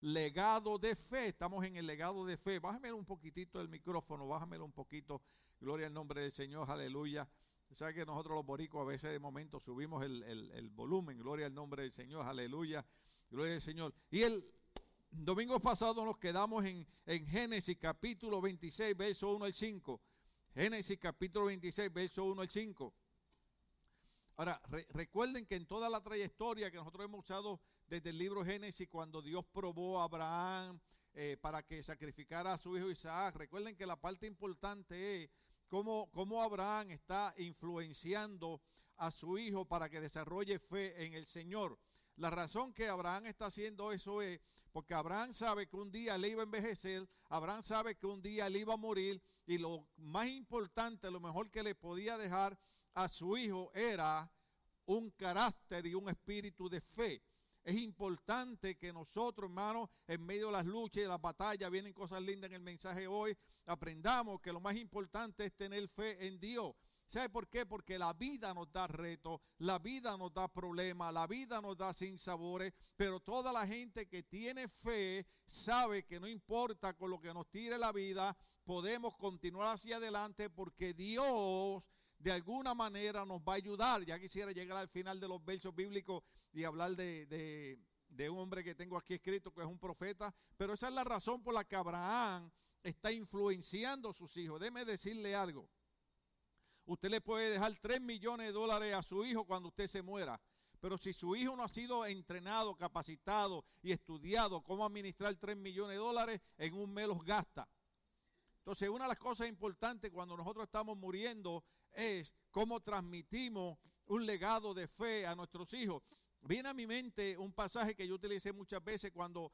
legado de fe. Estamos en el legado de fe. Bájamelo un poquitito el micrófono, bájamelo un poquito. Gloria al nombre del Señor, aleluya. Sabe que nosotros los boricos a veces de momento subimos el, el volumen, gloria al nombre del Señor, aleluya, gloria al Señor. Y el domingo pasado nos quedamos en, en Génesis capítulo 26, verso 1 al 5. Génesis capítulo 26, verso 1 al 5. Ahora, recuerden que en toda la trayectoria que nosotros hemos usado desde el libro Génesis, cuando Dios probó a Abraham eh, para que sacrificara a su hijo Isaac, recuerden que la parte importante es cómo, cómo Abraham está influenciando a su hijo para que desarrolle fe en el Señor. La razón que Abraham está haciendo eso es porque Abraham sabe que un día le iba a envejecer, Abraham sabe que un día le iba a morir y lo más importante, lo mejor que le podía dejar a su hijo era un carácter y un espíritu de fe. Es importante que nosotros, hermanos, en medio de las luchas y de las batallas, vienen cosas lindas en el mensaje hoy, aprendamos que lo más importante es tener fe en Dios. ¿Sabe por qué? Porque la vida nos da retos, la vida nos da problemas, la vida nos da sinsabores, pero toda la gente que tiene fe sabe que no importa con lo que nos tire la vida, podemos continuar hacia adelante porque Dios de alguna manera nos va a ayudar. Ya quisiera llegar al final de los versos bíblicos y hablar de, un hombre que tengo aquí escrito que es un profeta, pero esa es la razón por la que Abraham está influenciando a sus hijos. Déme decirle algo. Usted le puede dejar 3 millones de dólares a su hijo cuando usted se muera. Pero si su hijo no ha sido entrenado, capacitado y estudiado cómo administrar 3 millones de dólares, en un mes los gasta. Entonces, una de las cosas importantes cuando nosotros estamos muriendo es cómo transmitimos un legado de fe a nuestros hijos. Viene a mi mente un pasaje que yo utilicé muchas veces cuando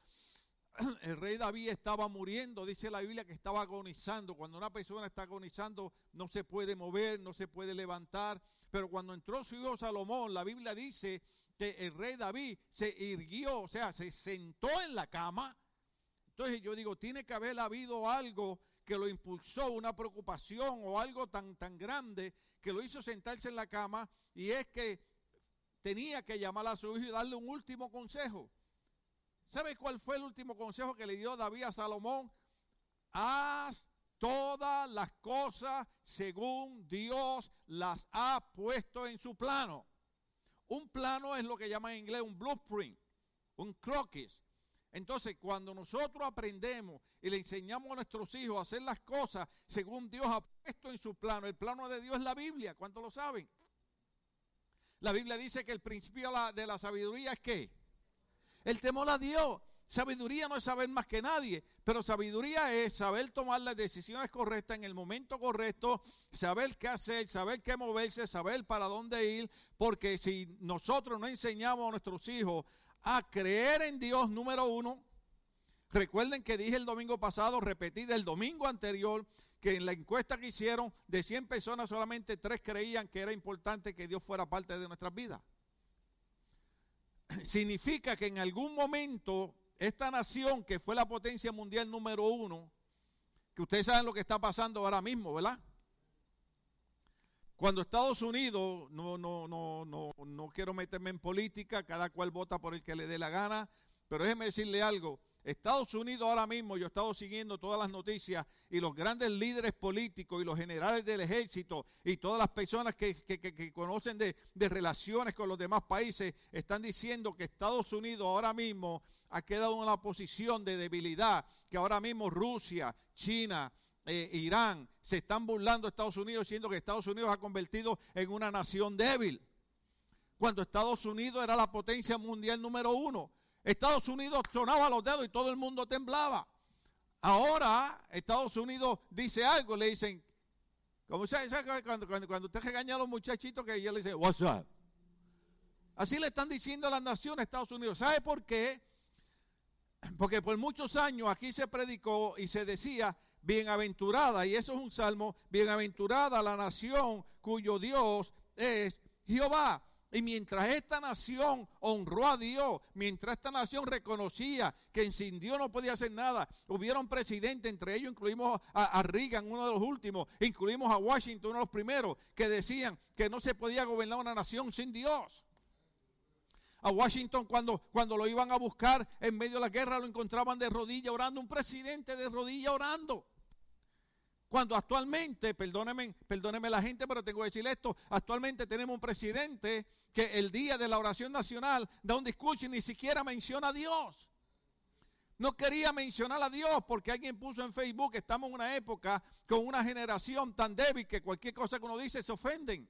el rey David estaba muriendo, dice la Biblia que estaba agonizando. Cuando una persona está agonizando no se puede mover, no se puede levantar. Pero cuando entró su hijo Salomón, la Biblia dice que el rey David se irguió, o sea, se sentó en la cama. Entonces yo digo, tiene que haber habido algo que lo impulsó, una preocupación o algo tan, tan grande que lo hizo sentarse en la cama y es que tenía que llamar a su hijo y darle un último consejo. ¿Sabe cuál fue el último consejo que le dio David a Salomón? Haz todas las cosas según Dios las ha puesto en su plano. Un plano es lo que llaman en inglés un blueprint, un croquis. Entonces, cuando nosotros aprendemos y le enseñamos a nuestros hijos a hacer las cosas según Dios ha puesto en su plano, el plano de Dios es la Biblia, ¿cuántos lo saben? La Biblia dice que el principio de la sabiduría es que el temor a Dios. Sabiduría no es saber más que nadie, pero sabiduría es saber tomar las decisiones correctas en el momento correcto, saber qué hacer, saber qué moverse, saber para dónde ir, porque si nosotros no enseñamos a nuestros hijos a creer en Dios, número uno, recuerden que dije el domingo pasado, repetí del domingo anterior, que en la encuesta que hicieron de 100 personas solamente 3 creían que era importante que Dios fuera parte de nuestras vidas significa que en algún momento esta nación que fue la potencia mundial número uno, que ustedes saben lo que está pasando ahora mismo, ¿verdad? Cuando Estados Unidos, no, no, no, no, no quiero meterme en política, cada cual vota por el que le dé la gana, pero déjeme decirle algo, Estados Unidos ahora mismo, yo he estado siguiendo todas las noticias y los grandes líderes políticos y los generales del ejército y todas las personas que, conocen de, de, relaciones con los demás países están diciendo que Estados Unidos ahora mismo ha quedado en una posición de debilidad, que ahora mismo Rusia, China, eh, Irán se están burlando de Estados Unidos diciendo que Estados Unidos ha convertido en una nación débil. Cuando Estados Unidos era la potencia mundial número uno. Estados Unidos sonaba los dedos y todo el mundo temblaba. Ahora Estados Unidos dice algo, le dicen, como cuando, cuando, cuando, usted regaña a los muchachitos que ella le dice, what's up? Así le están diciendo a las naciones de Estados Unidos. ¿Sabe por qué? Porque por muchos años aquí se predicó y se decía, bienaventurada, y eso es un salmo, bienaventurada la nación cuyo Dios es Jehová. Y mientras esta nación honró a Dios, mientras esta nación reconocía que sin Dios no podía hacer nada, hubieron presidentes, entre ellos incluimos a, Reagan, uno de los últimos, incluimos a Washington, uno de los primeros, que decían que no se podía gobernar una nación sin Dios. A Washington cuando, cuando lo iban a buscar en medio de la guerra lo encontraban de rodilla orando, un presidente de rodilla orando. Cuando actualmente, perdóneme, perdóneme la gente, pero tengo que decir esto, actualmente tenemos un presidente que el día de la oración nacional da un discurso y ni siquiera menciona a Dios. No quería mencionar a Dios porque alguien puso en Facebook que estamos en una época con una generación tan débil que cualquier cosa que uno dice se ofenden.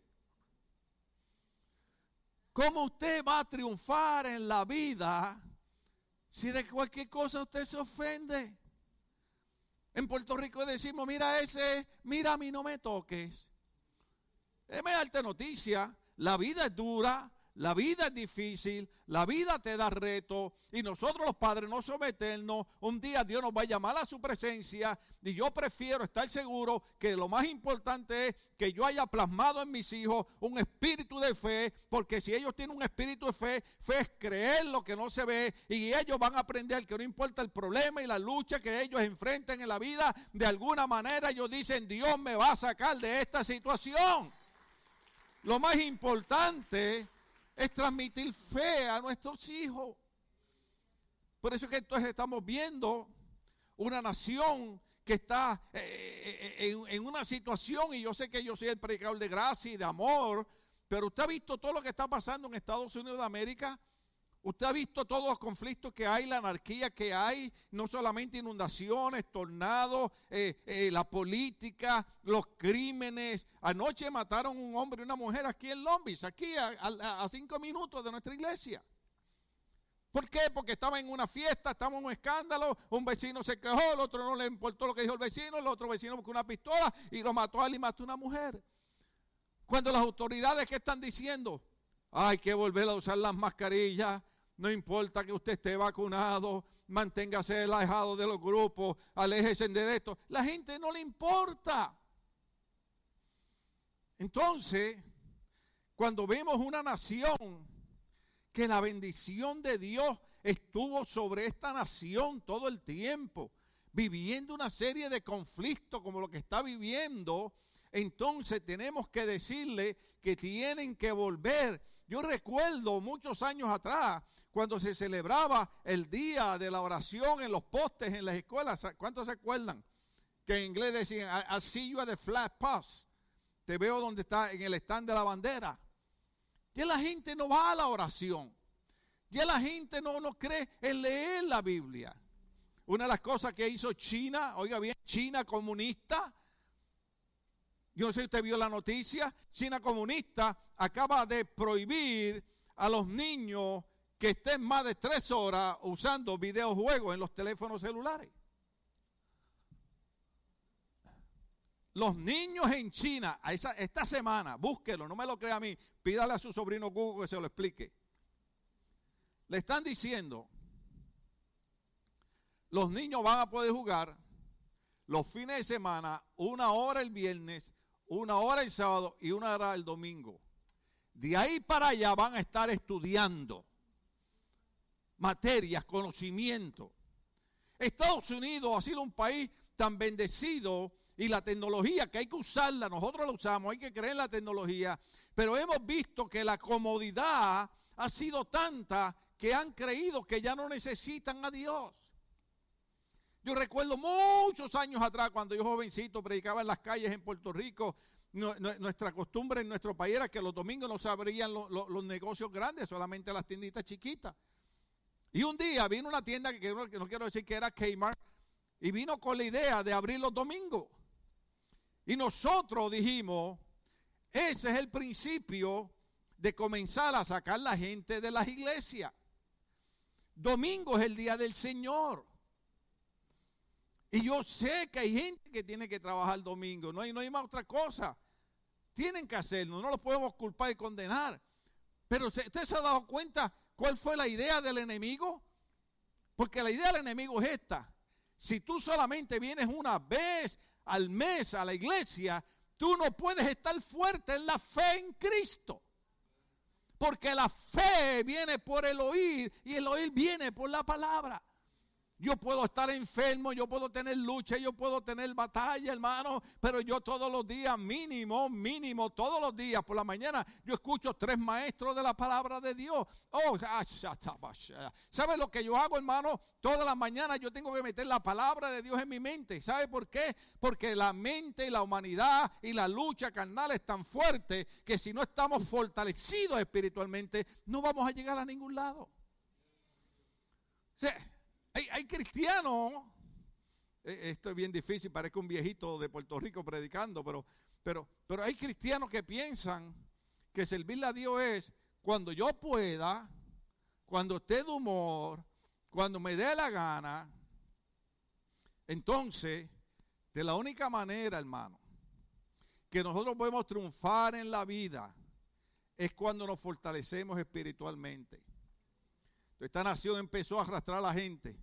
¿Cómo usted va a triunfar en la vida si de cualquier cosa usted se ofende? En Puerto Rico decimos, mira ese, mira a mí no me toques. Déjame darte noticia, la vida es dura, la vida es difícil, la vida te da reto y nosotros los padres no somos eternos. Un día Dios nos va a llamar a su presencia y yo prefiero estar seguro que lo más importante es que yo haya plasmado en mis hijos un espíritu de fe, porque si ellos tienen un espíritu de fe, fe es creer lo que no se ve y ellos van a aprender que no importa el problema y la lucha que ellos enfrenten en la vida, de alguna manera ellos dicen, Dios me va a sacar de esta situación. Lo más importante es transmitir fe a nuestros hijos. Por eso es que entonces estamos viendo una nación que está eh, eh, en, en, una situación, y yo sé que yo soy el predicador de gracia y de amor, pero usted ha visto todo lo que está pasando en Estados Unidos de América. Usted ha visto todos los conflictos que hay, la anarquía que hay, no solamente inundaciones, tornados, eh, eh, la política, los crímenes. Anoche mataron un hombre y una mujer aquí en Lombis, aquí a, cinco minutos de nuestra iglesia. ¿Por qué? Porque estaba en una fiesta, estaba en un escándalo, un vecino se quejó, el otro no le importó lo que dijo el vecino, el otro vecino buscó una pistola y lo mató a él y mató a una mujer. Cuando las autoridades que están diciendo, hay que volver a usar las mascarillas, no importa que usted esté vacunado, manténgase alejado de los grupos, aléjese de esto. La gente no le importa. Entonces, cuando vemos una nación que la bendición de Dios estuvo sobre esta nación todo el tiempo, viviendo una serie de conflictos como lo que está viviendo, entonces tenemos que decirle que tienen que volver. Yo recuerdo muchos años atrás cuando se celebraba el día de la oración en los postes en las escuelas. ¿Cuántos se acuerdan? Que en inglés decían, I, see you flat post. Te veo donde está en el stand de la bandera. Ya la gente no va a la oración. Ya la gente no, no cree en leer la Biblia. Una de las cosas que hizo China, oiga bien, China comunista. Yo no sé si usted vio la noticia. China comunista acaba de prohibir a los niños que estén más de tres horas usando videojuegos en los teléfonos celulares. Los niños en China, esta semana, búsquelo, no me lo crea a mí, pídale a su sobrino Google que se lo explique. Le están diciendo, los niños van a poder jugar los fines de semana, una hora el viernes, una hora el sábado y una hora el domingo. De ahí para allá van a estar estudiando materias, conocimiento. Estados Unidos ha sido un país tan bendecido y la tecnología que hay que usarla, nosotros la usamos, hay que creer en la tecnología, pero hemos visto que la comodidad ha sido tanta que han creído que ya no necesitan a Dios. Yo recuerdo muchos años atrás, cuando yo jovencito predicaba en las calles en Puerto Rico, nuestra costumbre en nuestro país era que los domingos no se abrían los negocios grandes, solamente las tienditas chiquitas. Y un día vino una tienda que no, quiero decir que era Kmart y vino con la idea de abrir los domingos. Y nosotros dijimos, ese es el principio de comenzar a sacar la gente de las iglesias. Domingo es el día del Señor. Y yo sé que hay gente que tiene que trabajar el domingo, no hay, no hay más otra cosa. Tienen que hacerlo, no los podemos culpar y condenar. Pero usted se ha dado cuenta ¿Cuál fue la idea del enemigo? Porque la idea del enemigo es esta. Si tú solamente vienes una vez al mes a la iglesia, tú no puedes estar fuerte en la fe en Cristo. Porque la fe viene por el oír y el oír viene por la palabra. Yo puedo estar enfermo, yo puedo tener lucha, yo puedo tener batalla, hermano, pero yo todos los días, mínimo, mínimo, todos los días por la mañana, yo escucho tres maestros de la palabra de Dios. Oh, ¿sabe lo que yo hago, hermano? Todas las mañanas yo tengo que meter la palabra de Dios en mi mente. ¿Sabe por qué? Porque la mente y la humanidad y la lucha carnal es tan fuerte que si no estamos fortalecidos espiritualmente, no vamos a llegar a ningún lado. Sí. Hay, cristianos, e, esto es bien difícil, parece un viejito de Puerto Rico predicando, pero, pero, pero hay cristianos que piensan que servirle a Dios es cuando yo pueda, cuando esté de humor, cuando me dé la gana. Entonces, de la única manera, hermano, que nosotros podemos triunfar en la vida es cuando nos fortalecemos espiritualmente. Esta nación empezó a arrastrar a la gente.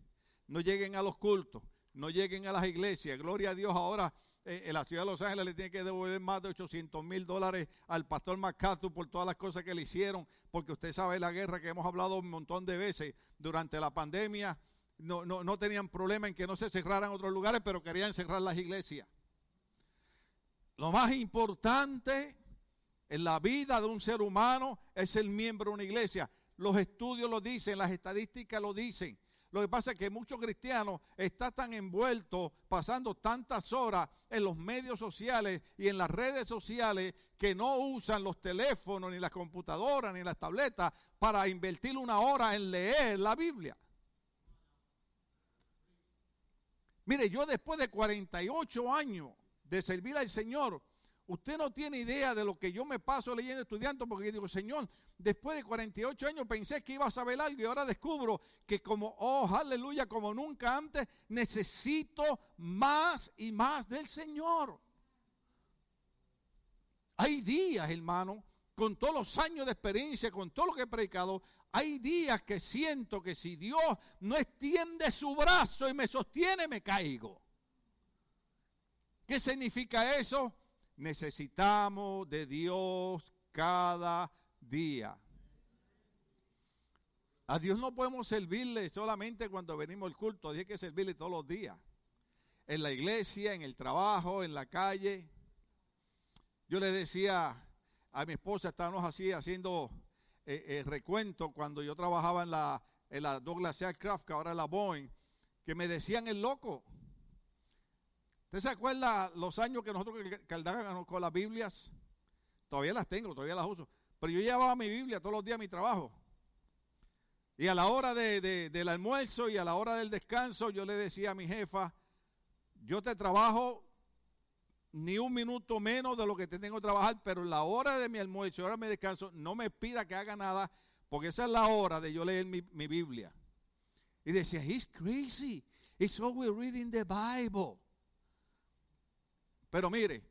No lleguen a los cultos, no lleguen a las iglesias. Gloria a Dios, ahora eh, en la ciudad de Los Ángeles le tiene que devolver más de 800 mil dólares al pastor MacArthur por todas las cosas que le hicieron, porque usted sabe la guerra que hemos hablado un montón de veces durante la pandemia. No, no, no tenían problema en que no se cerraran otros lugares, pero querían cerrar las iglesias. Lo más importante en la vida de un ser humano es el miembro de una iglesia. Los estudios lo dicen, las estadísticas lo dicen. Lo que pasa es que muchos cristianos están tan envueltos, pasando tantas horas en los medios sociales y en las redes sociales, que no usan los teléfonos, ni las computadoras, ni las tabletas para invertir una hora en leer la Biblia. Mire, yo después de 48 años de servir al Señor, usted no tiene idea de lo que yo me paso leyendo, estudiando, porque digo, Señor, después de 48 años pensé que iba a saber algo y ahora descubro que como, oh, aleluya, como nunca antes, necesito más y más del Señor. Hay días, hermano, con todos los años de experiencia, con todo lo que he predicado, hay días que siento que si Dios no extiende su brazo y me sostiene, me caigo. ¿Qué significa eso? Necesitamos de Dios cada día. A Dios no podemos servirle solamente cuando venimos al culto, hay que servirle todos los días. En la iglesia, en el trabajo, en la calle. Yo le decía a mi esposa, estábamos así haciendo eh, eh, recuento cuando yo trabajaba en la, en la Douglas Aircraft, que ahora es la Boeing, que me decían el loco. ¿Usted se acuerda los años que nosotros cargábamos con las Biblias? Todavía las tengo, todavía las uso. Pero yo llevaba mi Biblia todos los días a mi trabajo. Y a la hora del almuerzo y a la hora del descanso, yo le decía a mi jefa, yo te trabajo ni un minuto menos de lo que te tengo que trabajar, pero la hora de mi almuerzo y hora de descanso, no me pida que haga nada, porque esa es la hora de yo leer mi, mi Biblia. Y decía, he's crazy. It's always reading the Bible. Pero mire,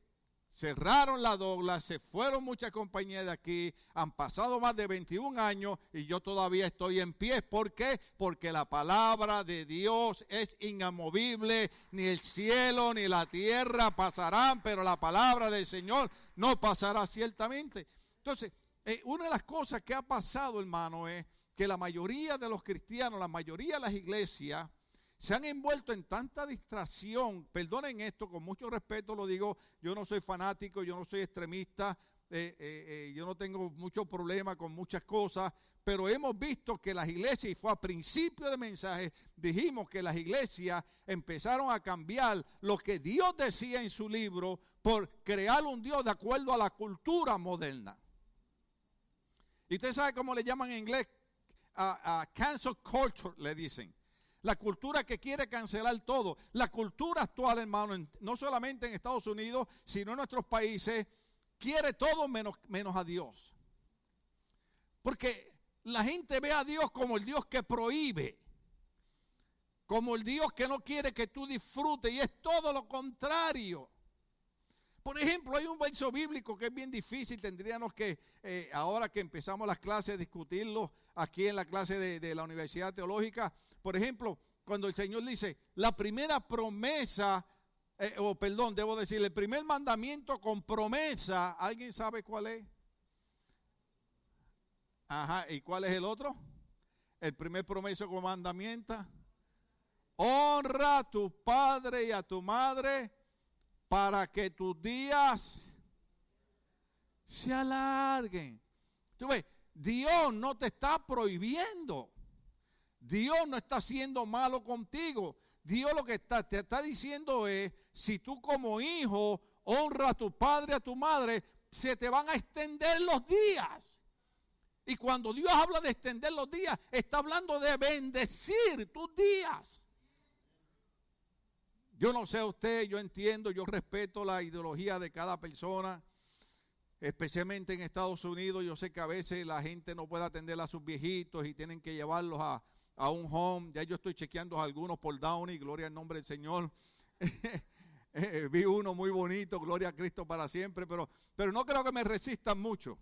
cerraron la Douglas, se fueron muchas compañías de aquí, han pasado más de 21 años y yo todavía estoy en pie. ¿Por qué? Porque la palabra de Dios es inamovible, ni el cielo ni la tierra pasarán, pero la palabra del Señor no pasará ciertamente. Entonces, eh, una de las cosas que ha pasado, hermano, es que la mayoría de los cristianos, la mayoría de las iglesias, se han envuelto en tanta distracción, perdonen esto, con mucho respeto lo digo, yo no soy fanático, yo no soy extremista, eh, eh, eh, yo no tengo mucho problema con muchas cosas, pero hemos visto que las iglesias, y fue a principio de mensaje, dijimos que las iglesias empezaron a cambiar lo que Dios decía en su libro por crear un Dios de acuerdo a la cultura moderna. Y usted sabe cómo le llaman en inglés, a cancel culture, le dicen. La cultura que quiere cancelar todo. La cultura actual, hermano, no solamente en Estados Unidos, sino en nuestros países, quiere todo menos, a Dios. Porque la gente ve a Dios como el Dios que prohíbe, como el Dios que no quiere que tú disfrutes, y es todo lo contrario. Por ejemplo, hay un verso bíblico que es bien difícil, tendríamos que, eh, ahora que empezamos las clases, discutirlo aquí en la clase de la Universidad Teológica, por ejemplo, cuando el Señor dice, la primera promesa, eh, o perdón, debo decir, el primer mandamiento con promesa, ¿alguien sabe cuál es? Ajá, ¿y cuál es el otro? El primer promesa con mandamiento. honra a tu padre y a tu madre para que tus días se alarguen. Tú ves, Dios no te está prohibiendo. Dios no está siendo malo contigo. Dios lo que está, te está diciendo es, si tú como hijo honra a tu padre, a tu madre, se te van a extender los días. Y cuando Dios habla de extender los días, está hablando de bendecir tus días. Yo no sé usted, yo entiendo, yo respeto la ideología de cada persona, especialmente en Estados Unidos. Yo sé que a veces la gente no puede atender a sus viejitos y tienen que llevarlos a, a un home. Ya yo estoy chequeando algunos por Downey, gloria al nombre del Señor. Eh, vi uno muy bonito, gloria a Cristo para siempre, pero, pero no creo que me resistan mucho.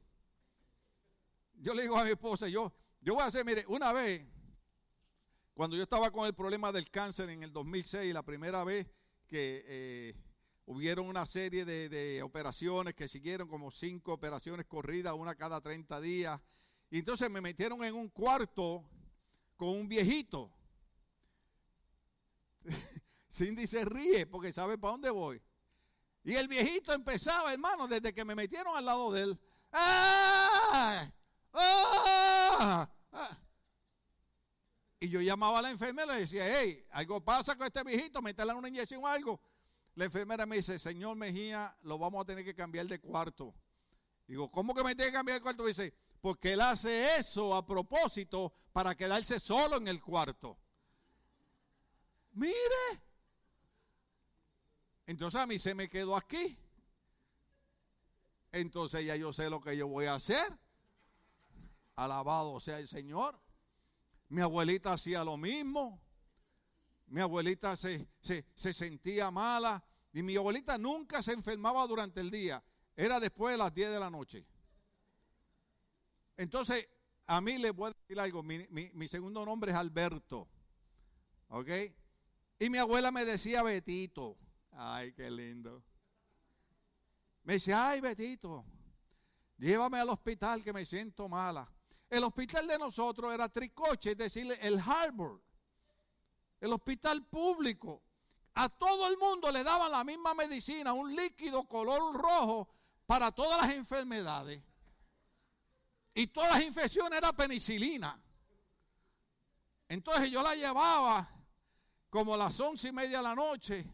Yo le digo a mi esposa, yo, yo voy a hacer, mire, una vez, cuando yo estaba con el problema del cáncer en el 2006, la primera vez que eh, hubieron una serie de, de, operaciones que siguieron como cinco operaciones corridas, una cada 30 días, y entonces me metieron en un cuarto con un viejito. Cindy se ríe porque sabe para dónde voy. Y el viejito empezaba, hermano, desde que me metieron al lado de él. ¡Ah! ¡Ah! ¡Ah! Y yo llamaba a la enfermera y le decía, hey, algo pasa con este viejito, métele una inyección o algo. La enfermera me dice, señor Mejía, lo vamos a tener que cambiar de cuarto. Digo, ¿cómo que me tiene que cambiar de cuarto? Dice, porque él hace eso a propósito para quedarse solo en el cuarto. Mire. Entonces a mí se me quedó aquí. Entonces ya yo sé lo que yo voy a hacer. Alabado sea el Señor. Mi abuelita hacía lo mismo. Mi abuelita se, se, se, sentía mala. Y mi abuelita nunca se enfermaba durante el día. Era después de las 10 de la noche. Entonces, a mí le voy a decir algo. Mi, mi, segundo nombre es Alberto. ¿Ok? Y mi abuela me decía Betito. Ay, qué lindo. Me dice, ay, Betito, llévame al hospital que me siento mala. El hospital de nosotros era Tricoche, es decir, el Harvard. El hospital público. A todo el mundo le daban la misma medicina, un líquido color rojo para todas las enfermedades. Y todas las infecciones era penicilina. Entonces yo la llevaba como a las once y media de la noche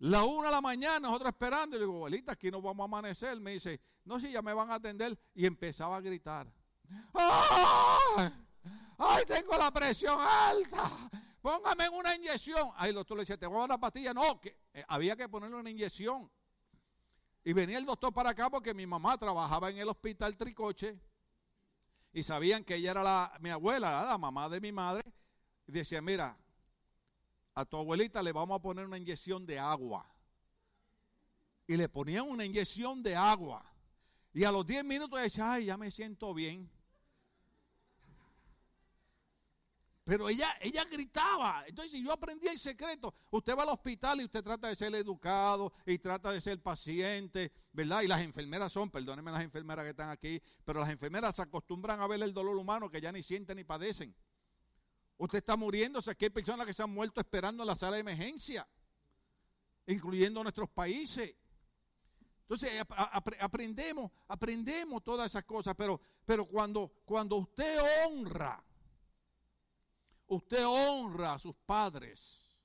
la una de la mañana, nosotros esperando, y le digo, abuelita, aquí nos vamos a amanecer. Me dice, no, si ya me van a atender. Y empezaba a gritar. ¡Ay! ¡Ay, tengo la presión alta! Póngame una inyección. Ahí el doctor le decía, te voy a dar una pastilla. No, que eh, había que ponerle una inyección. Y venía el doctor para acá porque mi mamá trabajaba en el hospital Tricoche. Y sabían que ella era la, mi abuela, la mamá de mi madre. Y decía, mira, a tu abuelita le vamos a poner una inyección de agua. Y le ponían una inyección de agua. Y a los 10 minutos decía, ay, ya me siento bien. Pero ella, ella gritaba. Entonces yo aprendí el secreto. Usted va al hospital y usted trata de ser educado y trata de ser paciente, ¿verdad? Y las enfermeras son, perdónenme las enfermeras que están aquí, pero las enfermeras se acostumbran a ver el dolor humano que ya ni sienten ni padecen. Usted está muriéndose. Aquí hay personas que se han muerto esperando en la sala de emergencia, incluyendo nuestros países. Entonces aprendemos, aprendemos todas esas cosas, pero, pero cuando, cuando usted honra, usted honra a sus padres.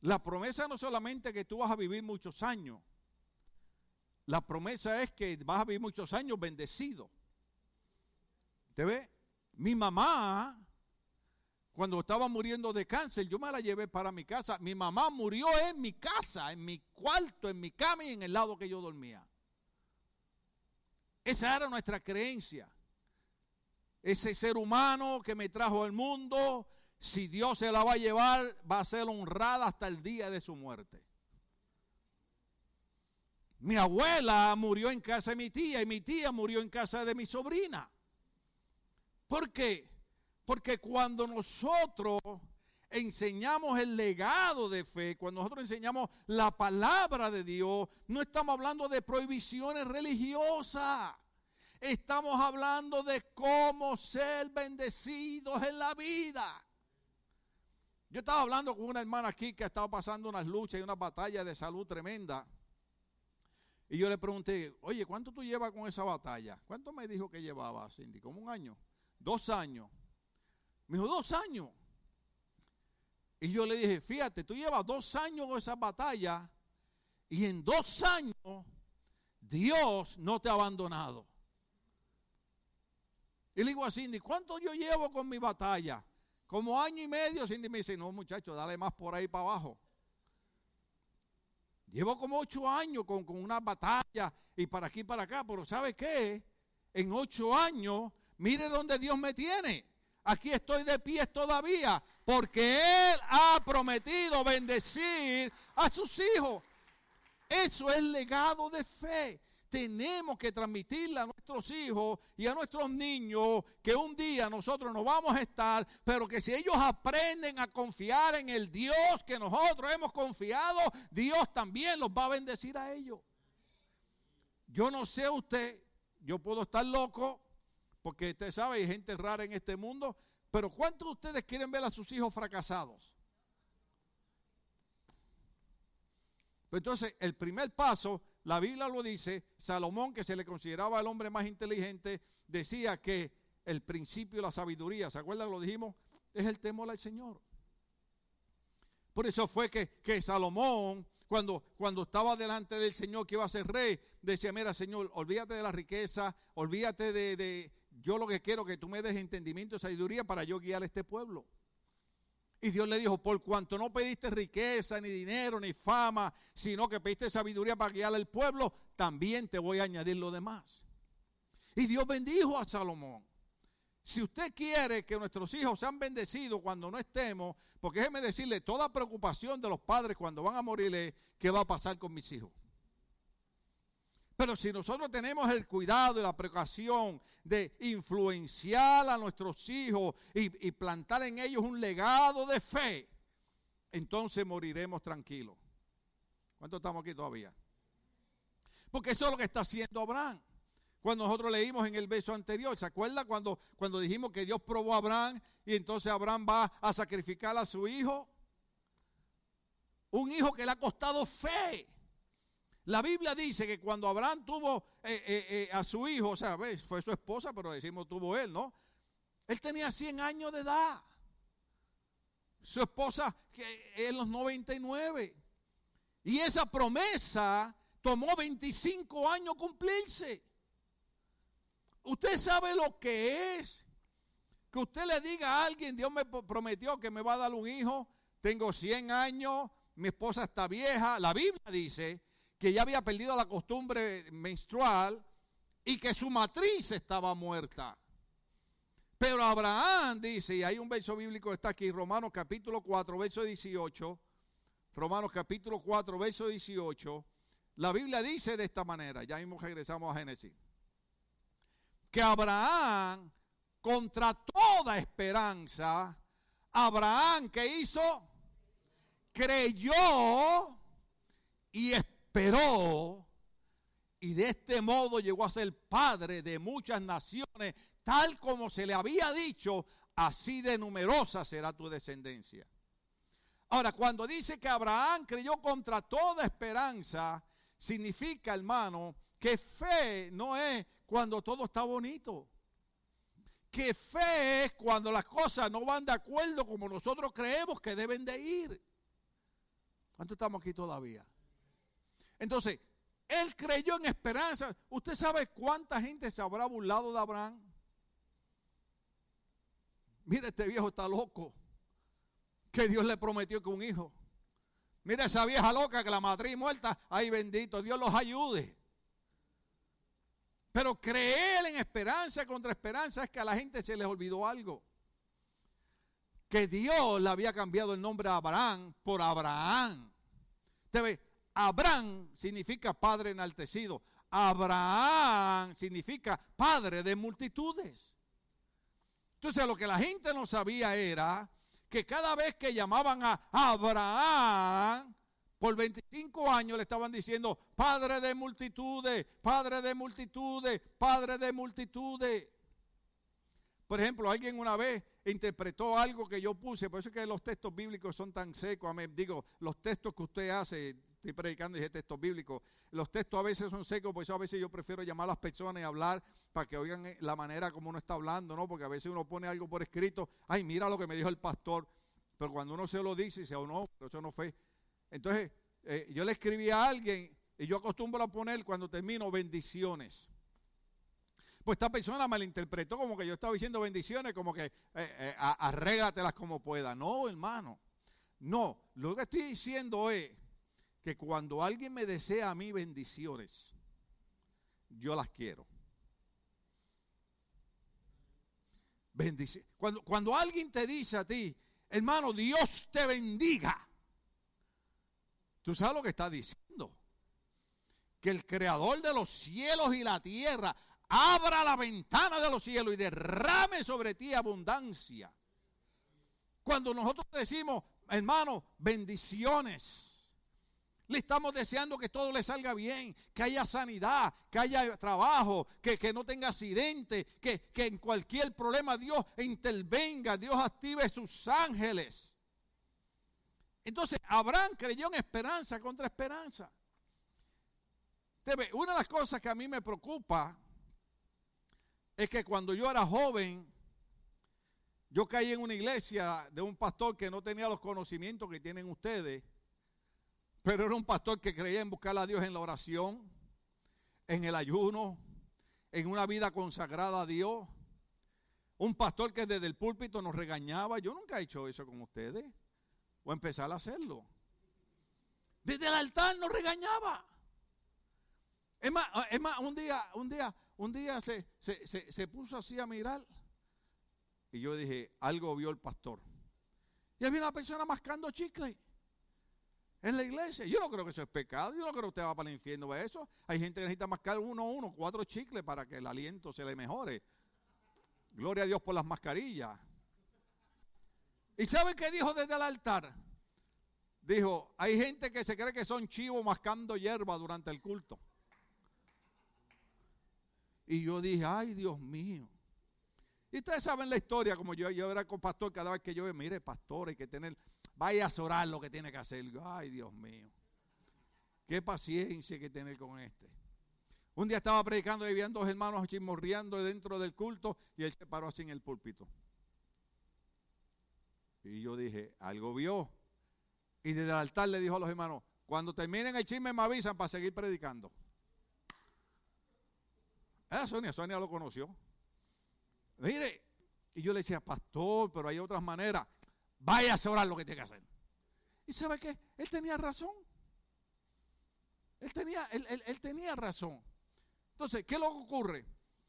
La promesa no solamente que tú vas a vivir muchos años, la promesa es que vas a vivir muchos años bendecido. ¿Te ve? Mi mamá cuando estaba muriendo de cáncer, yo me la llevé para mi casa. Mi mamá murió en mi casa, en mi cuarto, en mi cama y en el lado que yo dormía. Esa era nuestra creencia. Ese ser humano que me trajo al mundo, si Dios se la va a llevar, va a ser honrada hasta el día de su muerte. Mi abuela murió en casa de mi tía y mi tía murió en casa de mi sobrina. ¿Por qué? Porque cuando nosotros enseñamos el legado de fe, cuando nosotros enseñamos la palabra de Dios, no estamos hablando de prohibiciones religiosas. Estamos hablando de cómo ser bendecidos en la vida. Yo estaba hablando con una hermana aquí que estaba pasando unas luchas y unas batallas de salud tremenda. Y yo le pregunté, oye, ¿cuánto tú llevas con esa batalla? ¿Cuánto me dijo que llevaba, Cindy? ¿Como un año? Dos años. Me dijo, dos años. Y yo le dije, fíjate, tú llevas dos años con esa batalla y en dos años Dios no te ha abandonado. Y le digo a Cindy, ¿cuánto yo llevo con mi batalla? Como año y medio. Cindy me dice, no muchacho, dale más por ahí para abajo. Llevo como ocho años con, con una batalla y para aquí para acá, pero ¿sabe qué? En ocho años, mire dónde Dios me tiene. Aquí estoy de pie todavía, porque Él ha prometido bendecir a sus hijos. Eso es legado de fe tenemos que transmitirle a nuestros hijos y a nuestros niños que un día nosotros no vamos a estar, pero que si ellos aprenden a confiar en el Dios que nosotros hemos confiado, Dios también los va a bendecir a ellos. Yo no sé usted, yo puedo estar loco, porque usted sabe, hay gente rara en este mundo, pero ¿cuántos de ustedes quieren ver a sus hijos fracasados? Pues entonces, el primer paso la Biblia lo dice, Salomón, que se le consideraba el hombre más inteligente, decía que el principio de la sabiduría, ¿se acuerdan? Lo dijimos, es el temor al Señor. Por eso fue que, que Salomón, cuando, cuando estaba delante del Señor que iba a ser rey, decía, mira Señor, olvídate de la riqueza, olvídate de, de yo lo que quiero que tú me des entendimiento y sabiduría para yo guiar a este pueblo. Y Dios le dijo, por cuanto no pediste riqueza, ni dinero, ni fama, sino que pediste sabiduría para guiar al pueblo, también te voy a añadir lo demás. Y Dios bendijo a Salomón. Si usted quiere que nuestros hijos sean bendecidos cuando no estemos, porque déjeme decirle, toda preocupación de los padres cuando van a morir es, ¿qué va a pasar con mis hijos? Pero si nosotros tenemos el cuidado y la precaución de influenciar a nuestros hijos y, plantar en ellos un legado de fe, entonces moriremos tranquilos. ¿Cuántos estamos aquí todavía? Porque eso es lo que está haciendo Abraham. Cuando nosotros leímos en el verso anterior, ¿se acuerda cuando, cuando dijimos que Dios probó a Abraham y entonces Abraham va a sacrificar a su hijo? Un hijo que le ha costado fe. La Biblia dice que cuando Abraham tuvo eh, eh, eh, a su hijo, o sea, fue su esposa, pero decimos tuvo él, ¿no? Él tenía 100 años de edad. Su esposa en los 99. Y esa promesa tomó 25 años cumplirse. Usted sabe lo que es. Que usted le diga a alguien, Dios me prometió que me va a dar un hijo, tengo 100 años, mi esposa está vieja. La Biblia dice que ya había perdido la costumbre menstrual y que su matriz estaba muerta. Pero Abraham dice, y hay un verso bíblico que está aquí, Romanos capítulo 4, verso 18, Romanos capítulo 4, verso 18, la Biblia dice de esta manera, ya mismo regresamos a Génesis, que Abraham, contra toda esperanza, Abraham que hizo, creyó y esperó pero y de este modo llegó a ser padre de muchas naciones, tal como se le había dicho, así de numerosa será tu descendencia. Ahora, cuando dice que Abraham creyó contra toda esperanza, significa, hermano, que fe no es cuando todo está bonito. Que fe es cuando las cosas no van de acuerdo como nosotros creemos que deben de ir. ¿Cuánto estamos aquí todavía? Entonces, él creyó en esperanza. ¿Usted sabe cuánta gente se habrá burlado de Abraham? Mira, este viejo está loco. Que Dios le prometió que un hijo. Mira esa vieja loca que la matriz muerta. Ay, bendito, Dios los ayude. Pero creer en esperanza contra esperanza es que a la gente se les olvidó algo. Que Dios le había cambiado el nombre a Abraham por Abraham. Usted ve, Abraham significa padre enaltecido. Abraham significa padre de multitudes. Entonces lo que la gente no sabía era que cada vez que llamaban a Abraham, por 25 años le estaban diciendo, Padre de multitudes, Padre de multitudes, Padre de multitudes. Por ejemplo, alguien una vez interpretó algo que yo puse, por eso es que los textos bíblicos son tan secos. Digo, los textos que usted hace, estoy predicando y dije textos bíblicos, los textos a veces son secos, por eso a veces yo prefiero llamar a las personas y hablar para que oigan eh, la manera como uno está hablando, ¿no? Porque a veces uno pone algo por escrito, ay, mira lo que me dijo el pastor, pero cuando uno se lo dice, dice, o oh, no, pero eso no fue. Entonces, eh, yo le escribí a alguien y yo acostumbro a poner cuando termino bendiciones. Pues esta persona malinterpretó como que yo estaba diciendo bendiciones, como que eh, eh como pueda. No, hermano. No, lo que estoy diciendo es que cuando alguien me desea a mí bendiciones, yo las quiero. Bendiciones. Cuando, cuando alguien te dice a ti, hermano, Dios te bendiga, tú sabes lo que está diciendo. Que el creador de los cielos y la tierra abra la ventana de los cielos y derrame sobre ti abundancia. Cuando nosotros decimos, hermano, bendiciones. Le estamos deseando que todo le salga bien, que haya sanidad, que haya trabajo, que, no tenga accidente, que, que en cualquier problema Dios intervenga, Dios active sus ángeles. Entonces, Abraham creyó en esperanza contra esperanza. Una de las cosas que a mí me preocupa es que cuando yo era joven, yo caí en una iglesia de un pastor que no tenía los conocimientos que tienen ustedes, pero era un pastor que creía en buscar a Dios en la oración, en el ayuno, en una vida consagrada a Dios. Un pastor que desde el púlpito nos regañaba. Yo nunca he hecho eso con ustedes. O empezar a hacerlo. Desde el altar nos regañaba. Es más, es más un día, un día un día se, se, puso así a mirar y yo dije, algo vio el pastor. Y había una persona mascando chicle en la iglesia. Yo no creo que eso es pecado. Yo no creo que usted va para el infierno de eso. Hay gente que necesita mascar uno uno, cuatro chicles para que el aliento se le mejore. Gloria a Dios por las mascarillas. ¿Y sabe qué dijo desde el altar? Dijo, hay gente que se cree que son chivos mascando hierba durante el culto. Y yo dije, ay Dios mío. Y ustedes saben la historia, como yo, yo era con pastor, cada vez que yo mire, pastor, hay que tener, vaya a orar lo que tiene que hacer. Ay Dios mío. Qué paciencia hay que tener con este. Un día estaba predicando y habían dos hermanos chismorreando dentro del culto y él se paró así en el púlpito. Y yo dije, algo vio. Y desde el altar le dijo a los hermanos, cuando terminen el chisme me avisan para seguir predicando. Ah, Sonia, Sonia lo conoció. Mire, y yo le decía, pastor, pero hay otras maneras. Vaya a orar lo que tiene que hacer. ¿Y sabe qué? Él tenía razón. Él tenía, él tenía razón. Entonces, ¿qué lo ocurre?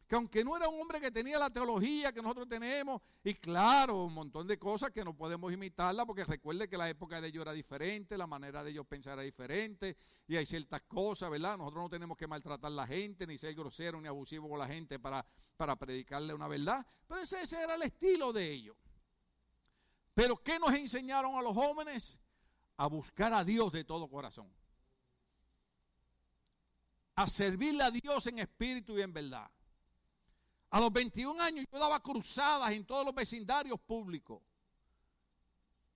que aunque no era un hombre que tenía la teología que nosotros tenemos, y claro, un montón de cosas que no podemos imitarla, porque recuerde que la época de ellos era diferente, la manera de ellos pensar era diferente, y hay ciertas cosas, ¿verdad? Nosotros no tenemos que maltratar a la gente, ni ser grosero ni abusivo con la gente para, para predicarle una verdad, pero ese, ese era el estilo de ellos. Pero ¿qué nos enseñaron a los jóvenes? A buscar a Dios de todo corazón. A servirle a Dios en espíritu y en verdad. A los 21 años yo daba cruzadas en todos los vecindarios públicos.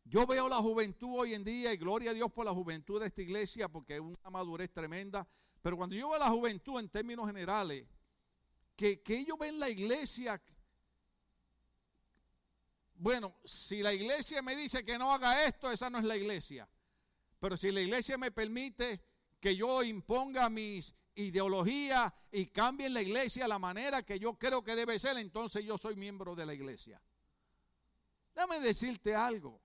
Yo veo la juventud hoy en día y gloria a Dios por la juventud de esta iglesia porque es una madurez tremenda. Pero cuando yo veo la juventud en términos generales, que, que ellos ven la iglesia, bueno, si la iglesia me dice que no haga esto, esa no es la iglesia. Pero si la iglesia me permite que yo imponga mis ideología y cambien la iglesia la manera que yo creo que debe ser, entonces yo soy miembro de la iglesia. Déjame decirte algo.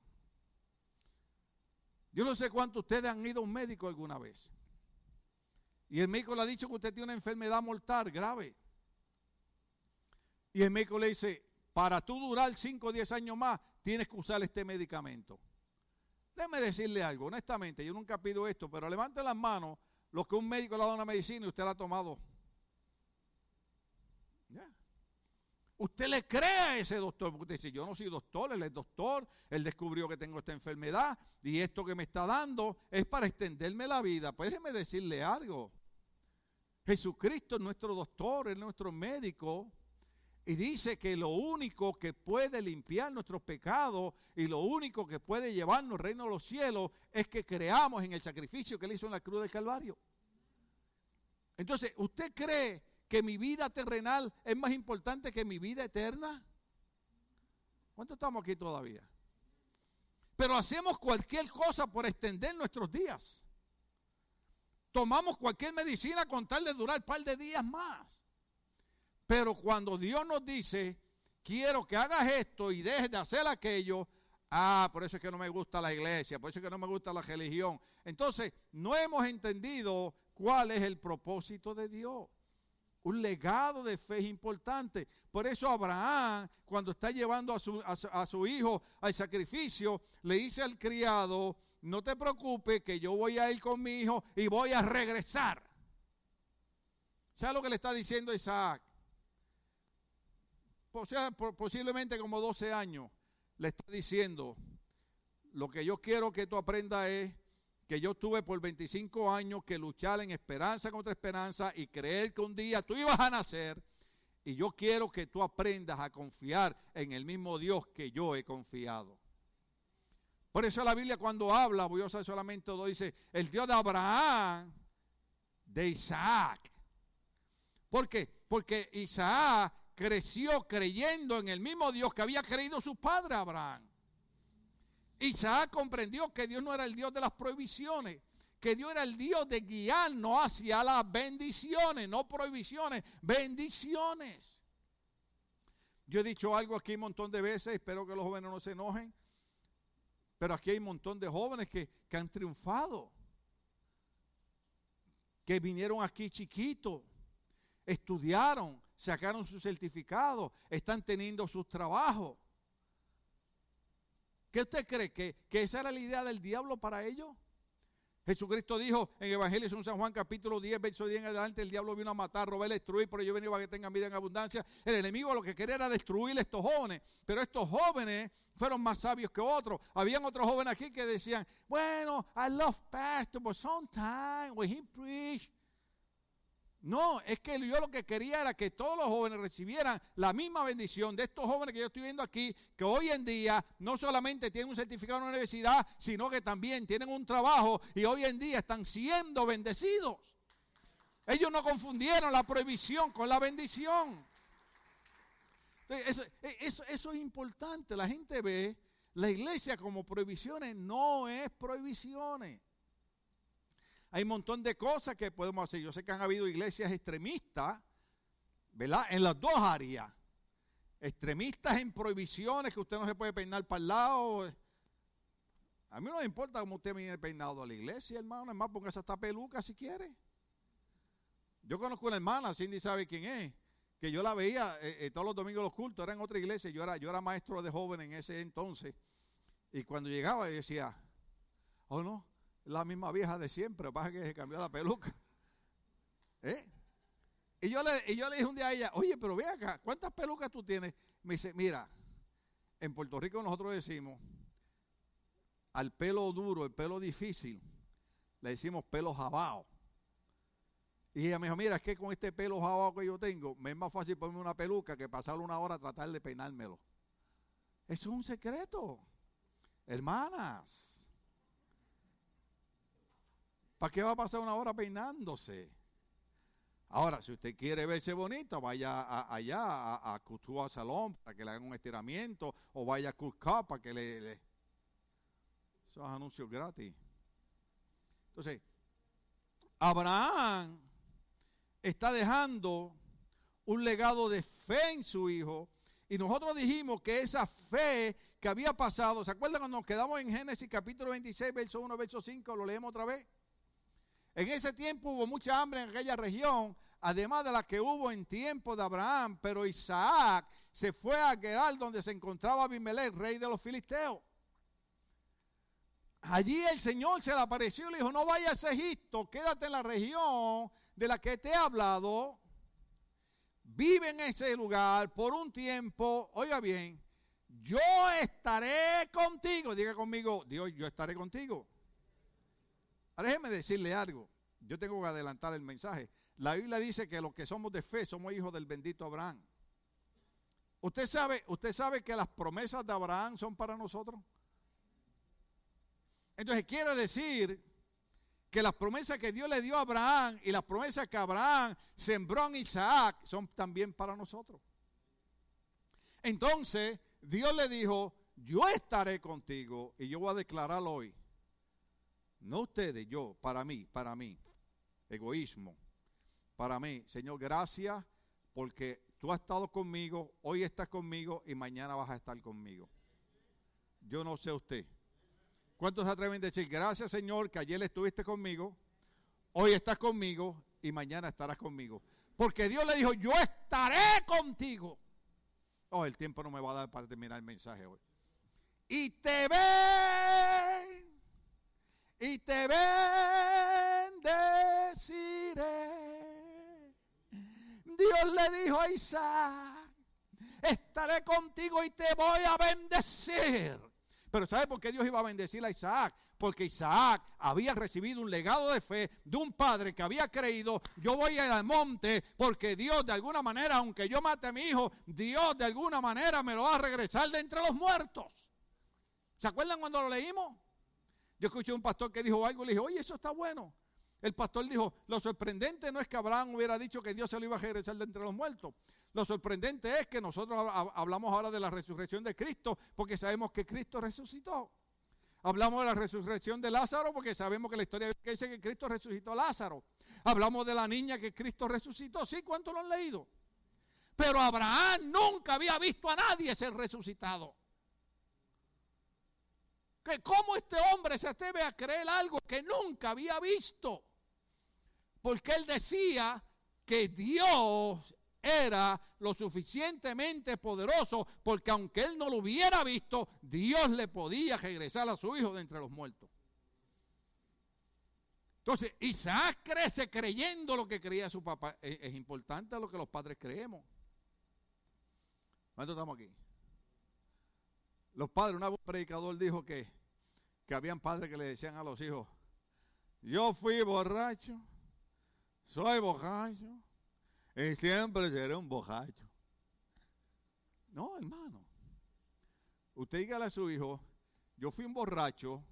Yo no sé cuántos ustedes han ido a un médico alguna vez. Y el médico le ha dicho que usted tiene una enfermedad mortal grave. Y el médico le dice, para tú durar 5 o 10 años más, tienes que usar este medicamento. Déjeme decirle algo, honestamente, yo nunca pido esto, pero levante las manos lo que un médico le ha dado una medicina y usted la ha tomado. Usted le cree a ese doctor, porque usted dice, yo no soy doctor, él es doctor, él descubrió que tengo esta enfermedad y esto que me está dando es para extenderme la vida. Pues déjeme decirle algo. Jesucristo es nuestro doctor, es nuestro médico Y dice que lo único que puede limpiar nuestros pecados y lo único que puede llevarnos al reino de los cielos es que creamos en el sacrificio que él hizo en la cruz del Calvario. Entonces, ¿usted cree que mi vida terrenal es más importante que mi vida eterna? ¿Cuánto estamos aquí todavía? Pero hacemos cualquier cosa por extender nuestros días. Tomamos cualquier medicina con tal de durar un par de días más. Pero cuando Dios nos dice, quiero que hagas esto y dejes de hacer aquello, ah, por eso es que no me gusta la iglesia, por eso es que no me gusta la religión. Entonces, no hemos entendido cuál es el propósito de Dios. Un legado de fe es importante. Por eso Abraham, cuando está llevando a su, a su, hijo al sacrificio, le dice al criado, no te preocupes que yo voy a ir con mi hijo y voy a regresar. ¿Sabes lo que le está diciendo Isaac? Posiblemente como 12 años, le está diciendo, lo que yo quiero que tú aprendas es que yo tuve por 25 años que luchar en esperanza contra esperanza y creer que un día tú ibas a nacer. Y yo quiero que tú aprendas a confiar en el mismo Dios que yo he confiado. Por eso la Biblia cuando habla, voy a usar solamente dos, dice, el Dios de Abraham, de Isaac. ¿Por qué? Porque Isaac creció creyendo en el mismo Dios que había creído su padre Abraham. Isaac comprendió que Dios no era el Dios de las prohibiciones, que Dios era el Dios de guiarnos hacia las bendiciones, no prohibiciones, bendiciones. Yo he dicho algo aquí un montón de veces, espero que los jóvenes no se enojen, pero aquí hay un montón de jóvenes que, que han triunfado, que vinieron aquí chiquitos, estudiaron, sacaron su certificado, están teniendo sus trabajos. ¿Qué usted cree? ¿Que, esa era la idea del diablo para ellos? Jesucristo dijo en Evangelio de San Juan capítulo 10, verso 10 en adelante, el diablo vino a matar, robar, destruir, pero yo venía para que tengan vida en abundancia. El enemigo lo que quería era destruir a estos jóvenes, pero estos jóvenes fueron más sabios que otros. Habían otros jóvenes aquí que decían, bueno, I love pastor, but sometimes when he preach, no, es que yo lo que quería era que todos los jóvenes recibieran la misma bendición de estos jóvenes que yo estoy viendo aquí, que hoy en día no solamente tienen un certificado en la universidad, sino que también tienen un trabajo y hoy en día están siendo bendecidos. Ellos no confundieron la prohibición con la bendición. Eso, eso, eso es importante. La gente ve la iglesia como prohibiciones, no es prohibiciones. Hay un montón de cosas que podemos hacer. Yo sé que han habido iglesias extremistas, ¿verdad? En las dos áreas. Extremistas en prohibiciones, que usted no se puede peinar para el lado. A mí no me importa cómo usted viene peinado a la iglesia, hermano. Es más, póngase esta peluca si quiere. Yo conozco una hermana, Cindy sabe quién es, que yo la veía eh, eh, todos los domingos los cultos, era en otra iglesia. Yo era, yo era maestro de joven en ese entonces. Y cuando llegaba, yo decía, oh no, la misma vieja de siempre, pasa que se cambió la peluca. ¿Eh? Y yo, le, y yo le dije un día a ella, oye, pero ve acá, ¿cuántas pelucas tú tienes? Me dice, mira, en Puerto Rico nosotros decimos, al pelo duro, el pelo difícil, le decimos pelo jabao. Y ella me dijo, mira, es que con este pelo jabao que yo tengo, me es más fácil ponerme una peluca que pasar una hora a tratar de peinármelo. Eso es un secreto. Hermanas, ¿Para qué va a pasar una hora peinándose? Ahora, si usted quiere verse bonita, vaya allá a, a Salón para que le hagan un estiramiento o vaya a Cusca para que le, le... Esos anuncios gratis. Entonces, Abraham está dejando un legado de fe en su hijo y nosotros dijimos que esa fe que había pasado, ¿se acuerdan cuando nos quedamos en Génesis capítulo 26, verso 1, verso 5? Lo leemos otra vez. En ese tiempo hubo mucha hambre en aquella región, además de la que hubo en tiempo de Abraham, pero Isaac se fue a Gerar donde se encontraba Abimelech, rey de los filisteos. Allí el Señor se le apareció y le dijo, no vayas a Egipto, quédate en la región de la que te he hablado, vive en ese lugar por un tiempo, oiga bien, yo estaré contigo, diga conmigo, Dios, yo estaré contigo. Ahora déjeme decirle algo. Yo tengo que adelantar el mensaje. La Biblia dice que los que somos de fe somos hijos del bendito Abraham. Usted sabe, usted sabe que las promesas de Abraham son para nosotros. Entonces quiere decir que las promesas que Dios le dio a Abraham y las promesas que Abraham sembró en Isaac son también para nosotros. Entonces Dios le dijo, yo estaré contigo y yo voy a declarar hoy, no ustedes, yo, para mí, para mí, egoísmo, para mí, Señor, gracias porque tú has estado conmigo, hoy estás conmigo y mañana vas a estar conmigo. Yo no sé usted. ¿Cuántos atreven a decir, gracias Señor, que ayer estuviste conmigo, hoy estás conmigo y mañana estarás conmigo? Porque Dios le dijo, yo estaré contigo. Oh, el tiempo no me va a dar para terminar el mensaje hoy. Y te ven, y te bendeciré. Dios le dijo a Isaac, estaré contigo y te voy a bendecir. Pero ¿sabe por qué Dios iba a bendecir a Isaac? Porque Isaac había recibido un legado de fe de un padre que había creído, yo voy al monte porque Dios de alguna manera, aunque yo mate a mi hijo, Dios de alguna manera me lo va a regresar de entre los muertos. ¿Se acuerdan cuando lo leímos? Yo escuché un pastor que dijo algo y le dije, oye, eso está bueno. El pastor dijo, lo sorprendente no es que Abraham hubiera dicho que Dios se lo iba a regresar de entre los muertos. Lo sorprendente es que nosotros hablamos ahora de la resurrección de Cristo porque sabemos que Cristo resucitó. Hablamos de la resurrección de Lázaro porque sabemos que la historia dice que Cristo resucitó a Lázaro. Hablamos de la niña que Cristo resucitó. ¿Sí? ¿Cuánto lo han leído? Pero Abraham nunca había visto a nadie ser resucitado. ¿Cómo este hombre se atreve a creer algo que nunca había visto? Porque él decía que Dios era lo suficientemente poderoso porque aunque él no lo hubiera visto, Dios le podía regresar a su hijo de entre los muertos. Entonces, Isaac crece creyendo lo que creía su papá. Es, importante lo que los padres creemos. ¿Cuánto estamos aquí? Los padres, un predicador dijo que, que habían padres que le decían a los hijos, yo fui borracho, soy borracho, y siempre seré un bojacho. No, hermano. Usted dígale a su hijo, yo fui un borracho,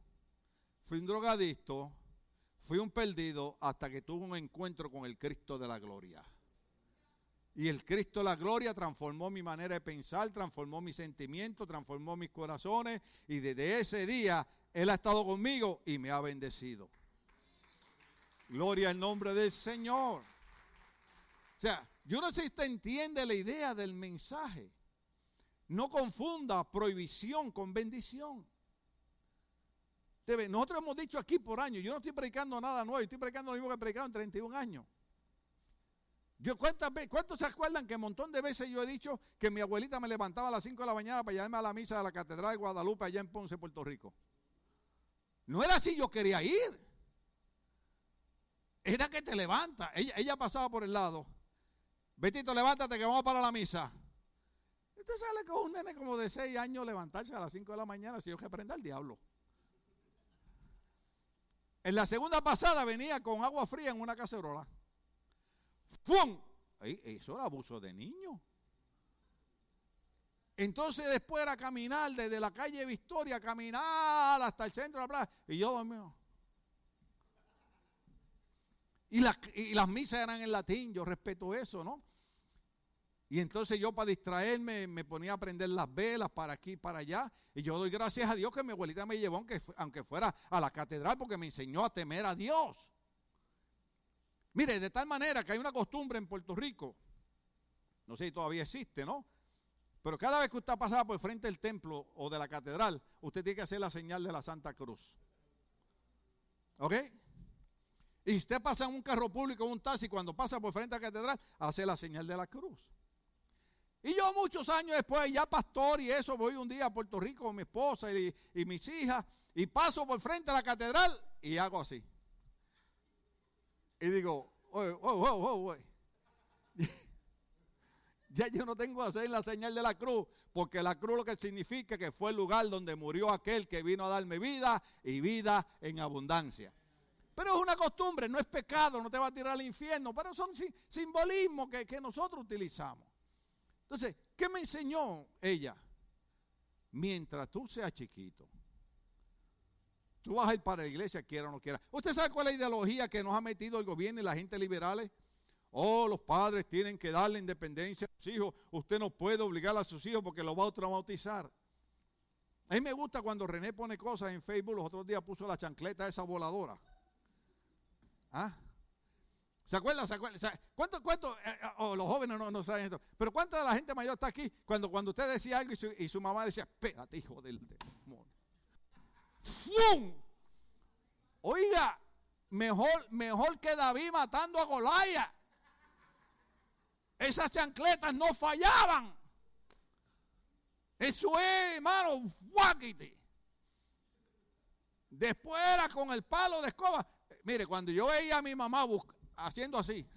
fui un drogadicto, fui un perdido hasta que tuve un encuentro con el Cristo de la gloria. Y el Cristo la gloria transformó mi manera de pensar, transformó mis sentimientos, transformó mis corazones. Y desde ese día Él ha estado conmigo y me ha bendecido. Gloria al nombre del Señor. O sea, yo no sé si usted entiende la idea del mensaje. No confunda prohibición con bendición. Nosotros hemos dicho aquí por años, yo no estoy predicando nada nuevo, estoy predicando lo mismo que he predicado en 31 años. Yo, ¿cuántas veces, ¿Cuántos se acuerdan que un montón de veces yo he dicho que mi abuelita me levantaba a las 5 de la mañana para llevarme a la misa de la Catedral de Guadalupe allá en Ponce, Puerto Rico? No era así, yo quería ir. Era que te levanta. ella pasaba por el lado Betito, levántate que vamos para la misa. Usted sale con un nene como de 6 años levantarse a las 5 de la mañana si yo que prenda el diablo. En la segunda pasada venía con agua fría en una cacerola. ¡Pum! Eso era abuso de niño. Entonces después era caminar desde la calle Victoria, caminar hasta el centro de la plaza. Y yo dormido. Y las, misas eran en latín, yo respeto eso, ¿no? Y entonces yo para distraerme me ponía a prender las velas para aquí y para allá. Y yo doy gracias a Dios que mi abuelita me llevó, aunque, aunque fuera a la catedral, porque me enseñó a temer a Dios. Mire, de tal manera que hay una costumbre en Puerto Rico, no sé si todavía existe, ¿no? Pero cada vez que usted pasaba por frente del templo o de la catedral, usted tiene que hacer la señal de la Santa Cruz. ¿Ok? Y usted pasa en un carro público, en un taxi, cuando pasa por frente a la catedral, hace la señal de la cruz. Y yo muchos años después, ya pastor y eso, voy un día a Puerto Rico con mi esposa y, mis hijas, y paso por frente a la catedral y hago así. Y digo, oye, oye, oye, ya yo no tengo que hacer la señal de la cruz, porque la cruz lo que significa que fue el lugar donde murió aquel que vino a darme vida y vida en abundancia. Pero es una costumbre, no es pecado, no te va a tirar al infierno, pero son simbolismos que, nosotros utilizamos. Entonces, ¿qué me enseñó ella? Mientras tú seas chiquito, tú vas a ir para la iglesia, quiera o no quiera. ¿Usted sabe cuál es la ideología que nos ha metido el gobierno y la gente liberales? Oh, los padres tienen que darle independencia a sus hijos. Usted no puede obligar a sus hijos porque lo va a traumatizar. A mí me gusta cuando René pone cosas en Facebook. Los otros días puso la chancleta esa voladora. ¿Ah? ¿Se acuerdan? ¿Se acuerdan? ¿Cuánto, cuánto, eh, eh, oh, los jóvenes no, saben esto, pero ¿cuánta de la gente mayor está aquí cuando, cuando usted decía algo y su, mamá decía, espérate, hijo del demonio? ¡Fum! Oiga, mejor, mejor que David matando a Golaya. Esas chancletas no fallaban. Eso es, hermano, guáquite. Después era con el palo de escoba. Mire, cuando yo veía a mi mamá haciendo así,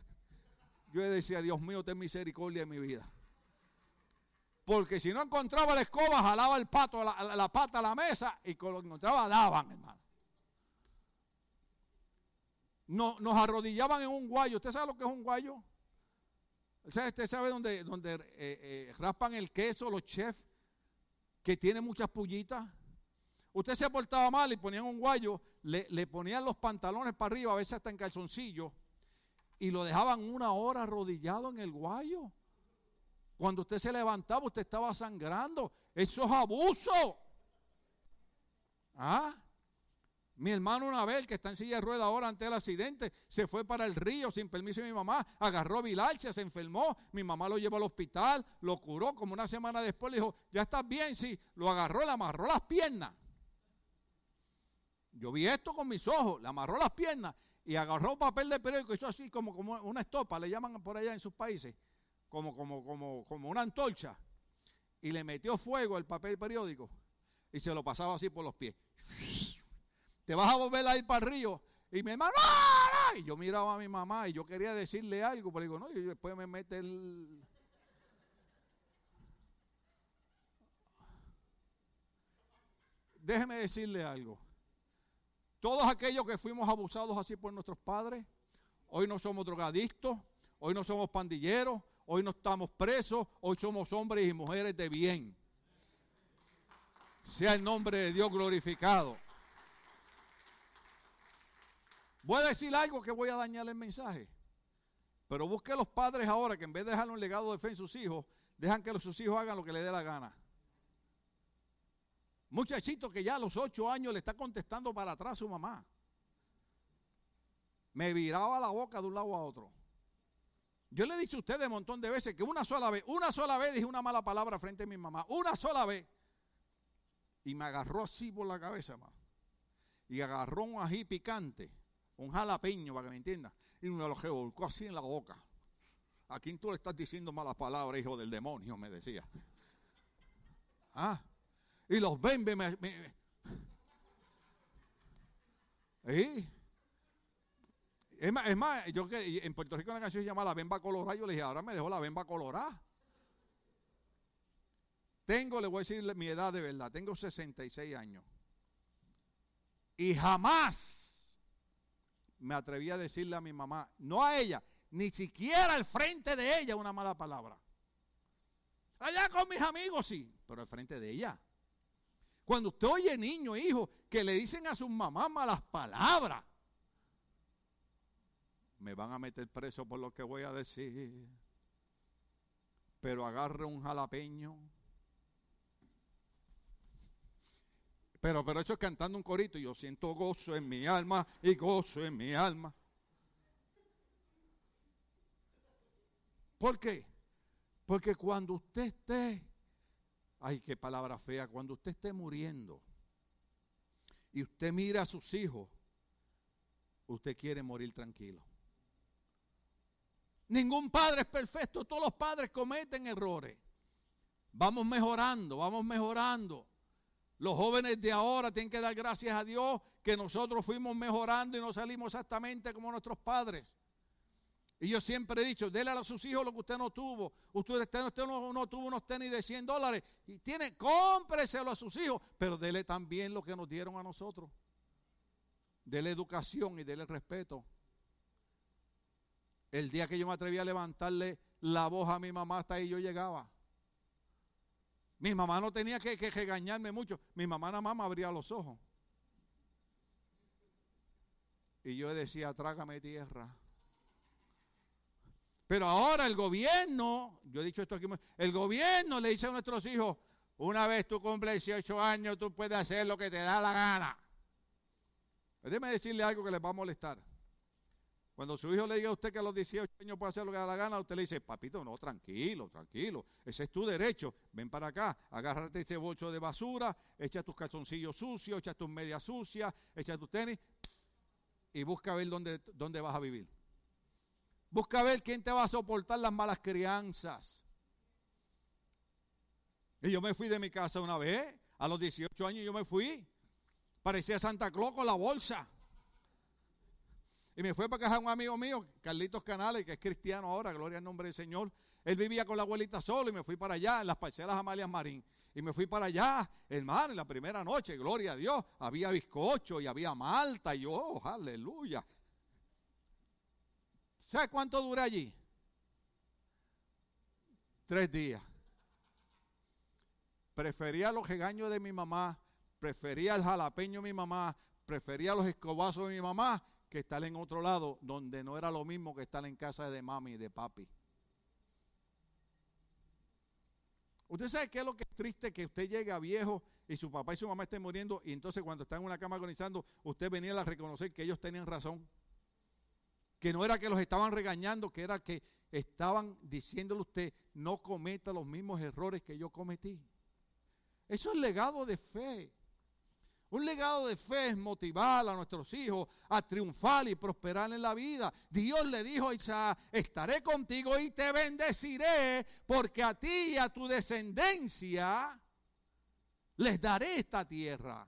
yo decía, Dios mío, ten misericordia en mi vida. Porque si no encontraba la escoba, jalaba el pato, la, pata a la mesa y con lo que encontraba daban, hermano. No, nos arrodillaban en un guayo. ¿Usted sabe lo que es un guayo? ¿Usted sabe dónde, donde eh, eh, raspan el queso los chefs que tienen muchas pullitas? Usted se portaba mal y ponían un guayo, le, ponían los pantalones para arriba, a veces hasta en calzoncillo, y lo dejaban una hora arrodillado en el guayo. Cuando usted se levantaba, usted estaba sangrando. Eso es abuso. ¿Ah? Mi hermano una vez, que está en silla de rueda ahora ante el accidente, se fue para el río sin permiso de mi mamá, agarró bilalcia, se enfermó, mi mamá lo llevó al hospital, lo curó, como una semana después le dijo, ya estás bien, sí, lo agarró, le amarró las piernas. Yo vi esto con mis ojos, le amarró las piernas y agarró papel de periódico, hizo así como, como una estopa, le llaman por allá en sus países, como, como, como, como una antorcha, y le metió fuego al papel periódico y se lo pasaba así por los pies te vas a volver a ir para el río. Y mi hermano, y yo miraba a mi mamá y yo quería decirle algo, pero digo, no, y después me mete el... Déjeme decirle algo. Todos aquellos que fuimos abusados así por nuestros padres, hoy no somos drogadictos, hoy no somos pandilleros, hoy no estamos presos, hoy somos hombres y mujeres de bien. Sea el nombre de Dios glorificado. Voy a decir algo que voy a dañar el mensaje. Pero busque a los padres ahora que en vez de dejar un legado de fe en sus hijos, dejan que sus hijos hagan lo que les dé la gana. Muchachito que ya a los ocho años le está contestando para atrás a su mamá. Me viraba la boca de un lado a otro. Yo le he dicho a ustedes un montón de veces que una sola vez, una sola vez dije una mala palabra frente a mi mamá. Una sola vez. Y me agarró así por la cabeza, mamá. Y agarró un ají picante un jalapeño, para que me entienda, y me lo revolcó así en la boca. ¿A quién tú le estás diciendo malas palabras, hijo del demonio? Me decía. Ah, y los bembe me. me, Es más, es más, yo que en Puerto Rico una canción se llama La Bemba Colorada. Yo le dije, ahora me dejó la Bemba Colorada. Tengo, le voy a decir mi edad de verdad, tengo 66 años. Y jamás me atreví a decirle a mi mamá, no a ella, ni siquiera al frente de ella una mala palabra. Allá con mis amigos sí, pero al frente de ella. Cuando usted oye niño, hijo, que le dicen a sus mamás malas palabras, me van a meter preso por lo que voy a decir. Pero agarre un jalapeño Pero, pero eso es cantando un corito y yo siento gozo en mi alma y gozo en mi alma. ¿Por qué? Porque cuando usted esté, ay, qué palabra fea, cuando usted esté muriendo y usted mira a sus hijos, usted quiere morir tranquilo. Ningún padre es perfecto, todos los padres cometen errores. Vamos mejorando, vamos mejorando. Los jóvenes de ahora tienen que dar gracias a Dios que nosotros fuimos mejorando y no salimos exactamente como nuestros padres. Y yo siempre he dicho, déle a sus hijos lo que usted no tuvo. Usted, usted, no, tuvo unos tenis de 100 dólares. Y tiene, cómpreselo a sus hijos, pero dele también lo que nos dieron a nosotros. Dele educación y dele respeto. El día que yo me atreví a levantarle la voz a mi mamá, hasta ahí yo llegaba. Mi mamá no tenía que, regañarme mucho. Mi mamá nada más me abría los ojos. Y yo decía, trágame tierra. Pero ahora el gobierno, yo he dicho esto aquí, el gobierno le dice a nuestros hijos, una vez tú cumples 18 años, tú puedes hacer lo que te da la gana. Déjeme decirle algo que les va a molestar. Cuando su hijo le diga a usted que a los 18 años puede hacer lo que da la gana, usted le dice, papito, no, tranquilo, tranquilo, ese es tu derecho, ven para acá, agárrate ese bolso de basura, echa tus calzoncillos sucios, echa tus medias sucias, echa tus tenis, y busca ver dónde, dónde vas a vivir. Busca ver quién te va a soportar las malas crianzas. Y yo me fui de mi casa una vez, a los 18 años yo me fui. Parecía Santa Claus con la bolsa. Y me fue para casa un amigo mío, Carlitos Canales, que es cristiano ahora, gloria al nombre del Señor. Él vivía con la abuelita solo y me fui para allá, en las parcelas Amalias Marín. Y me fui para allá, hermano, en la primera noche, gloria a Dios. Había bizcocho y había malta y yo, oh, aleluya. ¿Sabe cuánto duré allí? Tres días. Prefería los regaños de mi mamá, prefería el jalapeño de mi mamá, prefería los escobazos de mi mamá que estar en otro lado donde no era lo mismo que estar en casa de mami y de papi. Usted sabe qué es lo que es triste que usted llegue a viejo y su papá y su mamá estén muriendo y entonces cuando están en una cama agonizando usted venía a reconocer que ellos tenían razón. Que no era que los estaban regañando, que era que estaban diciéndole a usted no cometa los mismos errores que yo cometí. Eso es legado de fe. Un legado de fe es motivar a nuestros hijos a triunfar y prosperar en la vida. Dios le dijo a Isaac, estaré contigo y te bendeciré, porque a ti y a tu descendencia les daré esta tierra.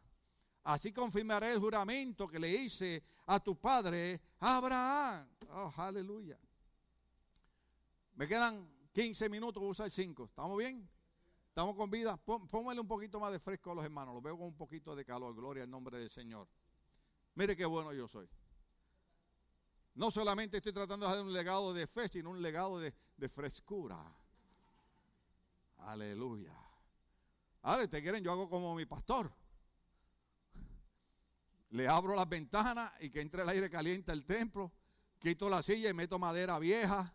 Así confirmaré el juramento que le hice a tu padre Abraham. Oh, aleluya. Me quedan 15 minutos, voy a usar 5. ¿Estamos bien? Estamos con vida. Póngale un poquito más de fresco a los hermanos. Los veo con un poquito de calor. Gloria al nombre del Señor. Mire qué bueno yo soy. No solamente estoy tratando de hacer un legado de fe, sino un legado de, frescura. Aleluya. Ahora, ustedes quieren, yo hago como mi pastor. Le abro las ventanas y que entre el aire caliente al templo. Quito la silla y meto madera vieja.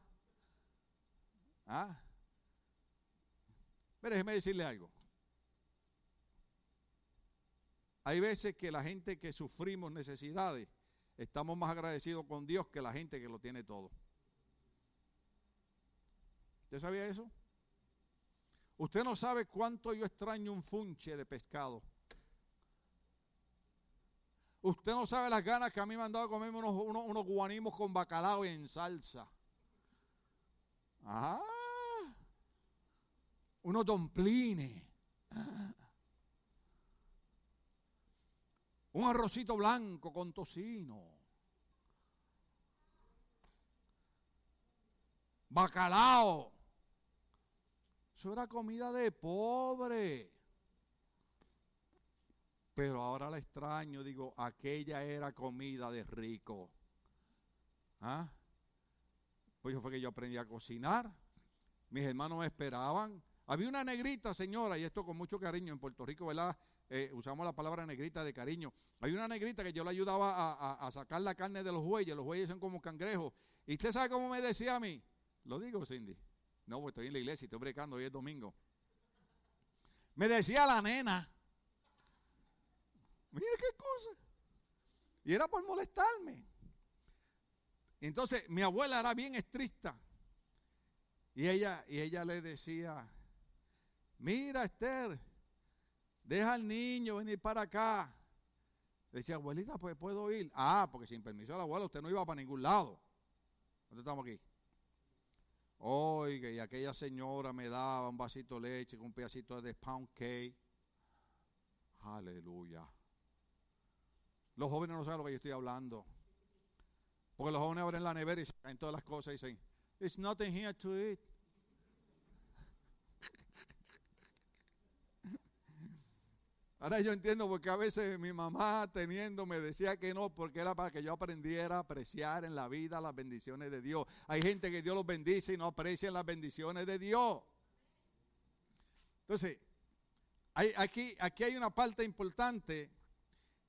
¿Ah? Pero déjeme decirle algo. Hay veces que la gente que sufrimos necesidades estamos más agradecidos con Dios que la gente que lo tiene todo. ¿Usted sabía eso? Usted no sabe cuánto yo extraño un funche de pescado. Usted no sabe las ganas que a mí me han dado comerme unos, unos, guanimos con bacalao en salsa. Ajá unos domplines, un arrocito blanco con tocino, bacalao. Eso era comida de pobre. Pero ahora la extraño, digo, aquella era comida de rico. ¿Ah? Pues yo fue que yo aprendí a cocinar. Mis hermanos me esperaban había una negrita, señora, y esto con mucho cariño en Puerto Rico, ¿verdad? Eh, usamos la palabra negrita de cariño. Hay una negrita que yo le ayudaba a, sacar la carne de los bueyes. Los bueyes son como cangrejos. ¿Y usted sabe cómo me decía a mí? Lo digo, Cindy. No, pues estoy en la iglesia y estoy brecando, hoy es domingo. Me decía la nena. Mire qué cosa. Y era por molestarme. Entonces, mi abuela era bien estricta. Y ella, y ella le decía, mira Esther, deja al niño venir para acá. decía, abuelita, pues puedo ir. Ah, porque sin permiso de la abuela usted no iba para ningún lado. ¿Dónde estamos aquí? Oiga, y aquella señora me daba un vasito de leche con un pedacito de pound cake. Aleluya. Los jóvenes no saben lo que yo estoy hablando. Porque los jóvenes abren la nevera y se caen todas las cosas y dicen, It's nothing here to eat. Ahora yo entiendo porque a veces mi mamá teniendo me decía que no, porque era para que yo aprendiera a apreciar en la vida las bendiciones de Dios. Hay gente que Dios los bendice y no aprecian las bendiciones de Dios. Entonces, aquí, aquí hay una parte importante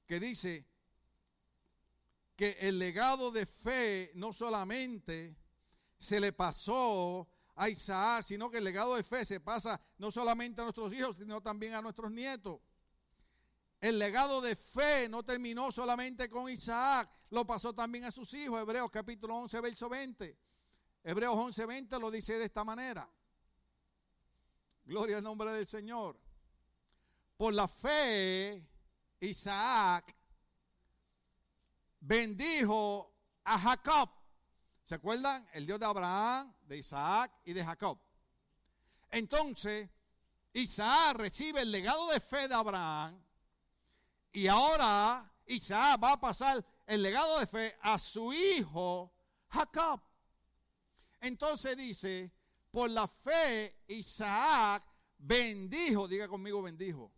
que dice que el legado de fe no solamente se le pasó a Isaac, sino que el legado de fe se pasa no solamente a nuestros hijos, sino también a nuestros nietos. El legado de fe no terminó solamente con Isaac, lo pasó también a sus hijos. Hebreos capítulo 11, verso 20. Hebreos 11, 20 lo dice de esta manera. Gloria al nombre del Señor. Por la fe, Isaac bendijo a Jacob. ¿Se acuerdan? El Dios de Abraham, de Isaac y de Jacob. Entonces, Isaac recibe el legado de fe de Abraham y ahora Isaac va a pasar el legado de fe a su hijo Jacob. Entonces dice, por la fe Isaac bendijo, diga conmigo bendijo.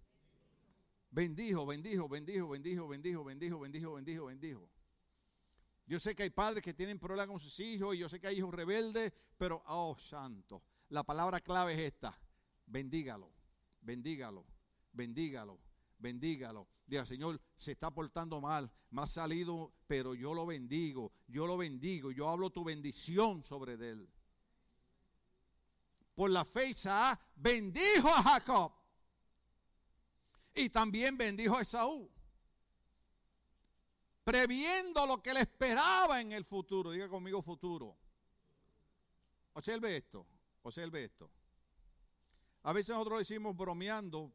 Bendijo, bendijo, bendijo, bendijo, bendijo, bendijo, bendijo, bendijo, bendijo. Yo sé que hay padres que tienen problemas con sus hijos y yo sé que hay hijos rebeldes, pero, oh santo, la palabra clave es esta. Bendígalo, bendígalo, bendígalo, bendígalo. Diga, Señor, se está portando mal, me ha salido, pero yo lo bendigo, yo lo bendigo, yo hablo tu bendición sobre él. Por la fe Isaac bendijo a Jacob y también bendijo a Esaú, previendo lo que le esperaba en el futuro. Diga conmigo futuro. Observe esto, observe esto. A veces nosotros decimos bromeando,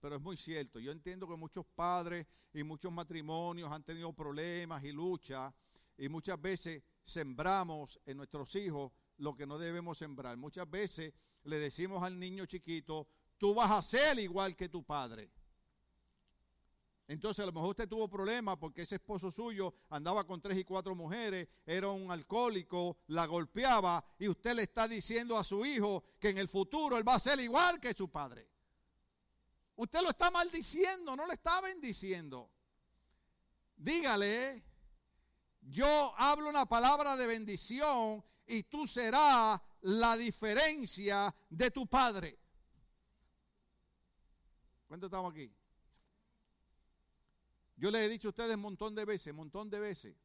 pero es muy cierto. Yo entiendo que muchos padres y muchos matrimonios han tenido problemas y luchas y muchas veces sembramos en nuestros hijos lo que no debemos sembrar. Muchas veces le decimos al niño chiquito, tú vas a ser igual que tu padre. Entonces a lo mejor usted tuvo problemas porque ese esposo suyo andaba con tres y cuatro mujeres, era un alcohólico, la golpeaba y usted le está diciendo a su hijo que en el futuro él va a ser igual que su padre. Usted lo está maldiciendo, no le está bendiciendo. Dígale, yo hablo una palabra de bendición y tú serás la diferencia de tu padre. ¿Cuánto estamos aquí? Yo les he dicho a ustedes un montón de veces, un montón de veces.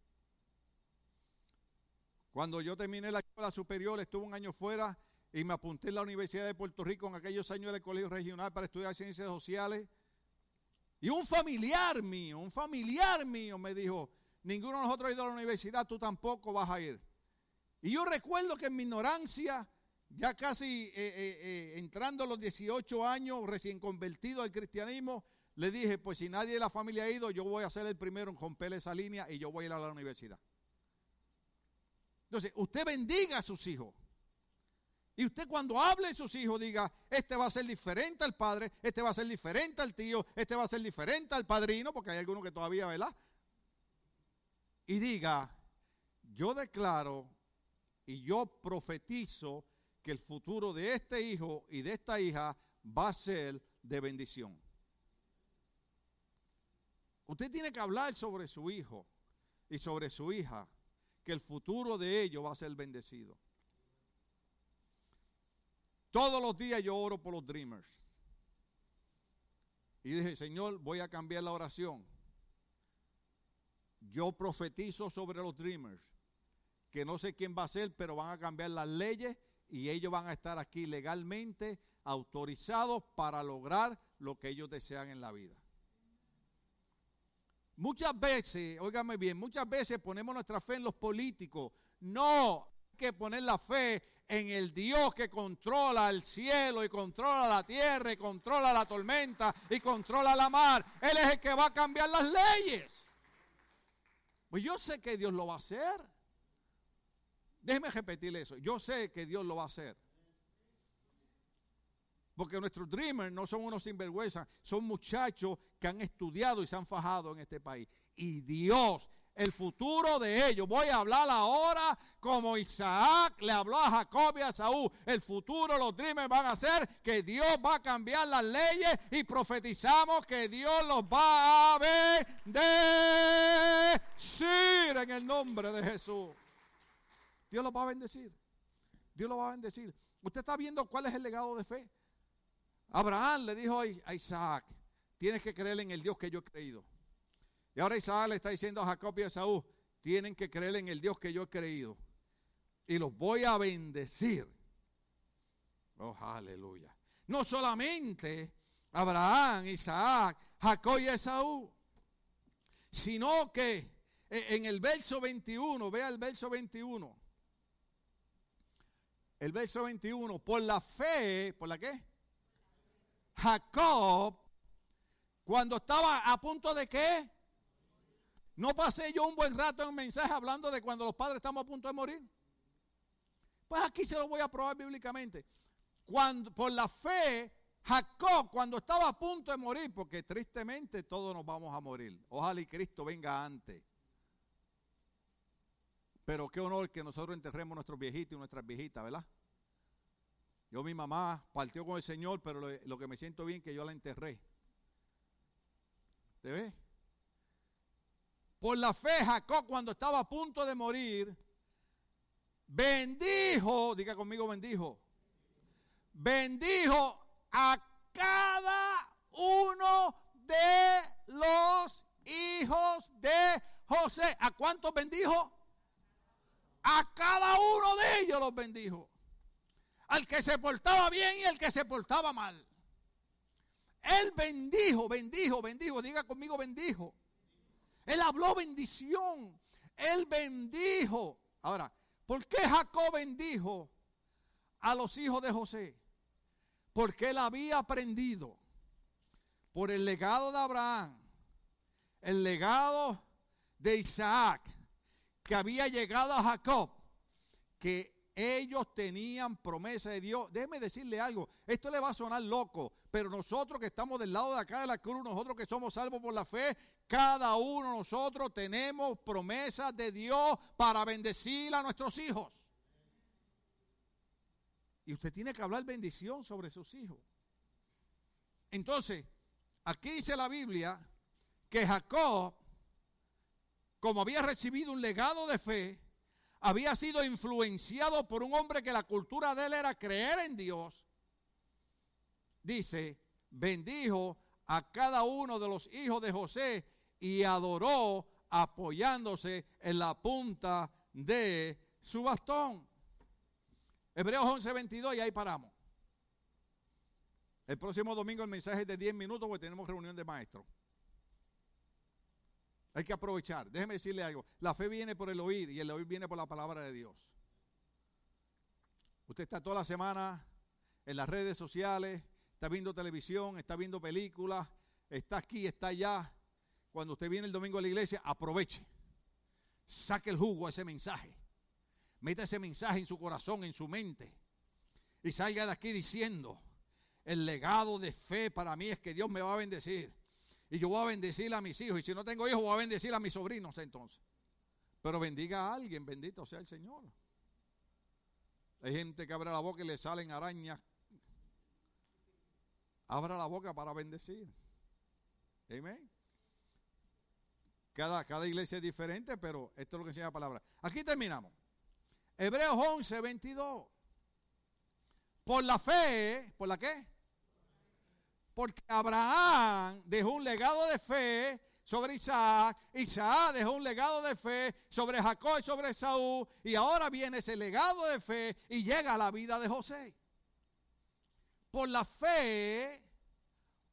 Cuando yo terminé la escuela superior, estuve un año fuera y me apunté en la Universidad de Puerto Rico en aquellos años del colegio regional para estudiar ciencias sociales. Y un familiar mío, un familiar mío me dijo, ninguno de nosotros ha ido a la universidad, tú tampoco vas a ir. Y yo recuerdo que en mi ignorancia, ya casi eh, eh, eh, entrando a los 18 años, recién convertido al cristianismo, le dije, pues si nadie de la familia ha ido, yo voy a ser el primero en romper esa línea y yo voy a ir a la universidad. Entonces, usted bendiga a sus hijos. Y usted cuando hable de sus hijos diga, este va a ser diferente al padre, este va a ser diferente al tío, este va a ser diferente al padrino, porque hay algunos que todavía, ¿verdad? Y diga, yo declaro y yo profetizo que el futuro de este hijo y de esta hija va a ser de bendición. Usted tiene que hablar sobre su hijo y sobre su hija, que el futuro de ellos va a ser bendecido. Todos los días yo oro por los dreamers. Y dije, Señor, voy a cambiar la oración. Yo profetizo sobre los dreamers, que no sé quién va a ser, pero van a cambiar las leyes y ellos van a estar aquí legalmente autorizados para lograr lo que ellos desean en la vida. Muchas veces, óigame bien, muchas veces ponemos nuestra fe en los políticos. No, hay que poner la fe en el Dios que controla el cielo y controla la tierra y controla la tormenta y controla la mar. Él es el que va a cambiar las leyes. Pues yo sé que Dios lo va a hacer. Déjeme repetir eso. Yo sé que Dios lo va a hacer. Porque nuestros dreamers no son unos sinvergüenza, son muchachos que han estudiado y se han fajado en este país. Y Dios el futuro de ellos. Voy a hablar ahora como Isaac le habló a Jacob y a Saúl. El futuro, los dreamers van a ser que Dios va a cambiar las leyes y profetizamos que Dios los va a bendecir en el nombre de Jesús. Dios los va a bendecir. Dios los va a bendecir. Usted está viendo cuál es el legado de fe. Abraham le dijo a Isaac, tienes que creer en el Dios que yo he creído. Y ahora Isaac le está diciendo a Jacob y a Saúl, tienen que creer en el Dios que yo he creído. Y los voy a bendecir. Oh, aleluya. No solamente Abraham, Isaac, Jacob y Esaú, sino que en el verso 21, vea el verso 21. El verso 21, por la fe, ¿por la qué? Jacob, cuando estaba a punto de qué? No pasé yo un buen rato en un mensaje hablando de cuando los padres estamos a punto de morir. Pues aquí se lo voy a probar bíblicamente. Cuando, por la fe, Jacob, cuando estaba a punto de morir, porque tristemente todos nos vamos a morir. Ojalá y Cristo venga antes. Pero qué honor que nosotros enterremos a nuestros viejitos y nuestras viejitas, ¿verdad? Yo, mi mamá partió con el Señor, pero lo, que me siento bien que yo la enterré. ¿Te ves? Por la fe, Jacob, cuando estaba a punto de morir, bendijo, diga conmigo, bendijo, bendijo a cada uno de los hijos de José. ¿A cuántos bendijo? A cada uno de ellos los bendijo. Al que se portaba bien y al que se portaba mal. Él bendijo, bendijo, bendijo. Diga conmigo, bendijo. Él habló bendición. Él bendijo. Ahora, ¿por qué Jacob bendijo a los hijos de José? Porque él había aprendido por el legado de Abraham, el legado de Isaac, que había llegado a Jacob, que ellos tenían promesa de Dios. Déjeme decirle algo, esto le va a sonar loco, pero nosotros que estamos del lado de acá de la cruz, nosotros que somos salvos por la fe, cada uno de nosotros tenemos promesas de Dios para bendecir a nuestros hijos. Y usted tiene que hablar bendición sobre sus hijos. Entonces, aquí dice la Biblia que Jacob, como había recibido un legado de fe, había sido influenciado por un hombre que la cultura de él era creer en Dios. Dice, bendijo a cada uno de los hijos de José y adoró apoyándose en la punta de su bastón. Hebreos 11:22 y ahí paramos. El próximo domingo el mensaje es de 10 minutos porque tenemos reunión de maestros. Hay que aprovechar. Déjeme decirle algo. La fe viene por el oír y el oír viene por la palabra de Dios. Usted está toda la semana en las redes sociales, está viendo televisión, está viendo películas, está aquí, está allá. Cuando usted viene el domingo a la iglesia, aproveche. Saque el jugo a ese mensaje. Meta ese mensaje en su corazón, en su mente. Y salga de aquí diciendo, el legado de fe para mí es que Dios me va a bendecir. Y yo voy a bendecir a mis hijos. Y si no tengo hijos, voy a bendecir a mis sobrinos entonces. Pero bendiga a alguien, bendito sea el Señor. Hay gente que abre la boca y le salen arañas. Abra la boca para bendecir. Amén. Cada, cada iglesia es diferente, pero esto es lo que enseña la palabra. Aquí terminamos. Hebreos 11, 22. Por la fe, ¿por la qué? Porque Abraham dejó un legado de fe sobre Isaac, Isaac dejó un legado de fe sobre Jacob y sobre Saúl, y ahora viene ese legado de fe y llega a la vida de José. Por la fe,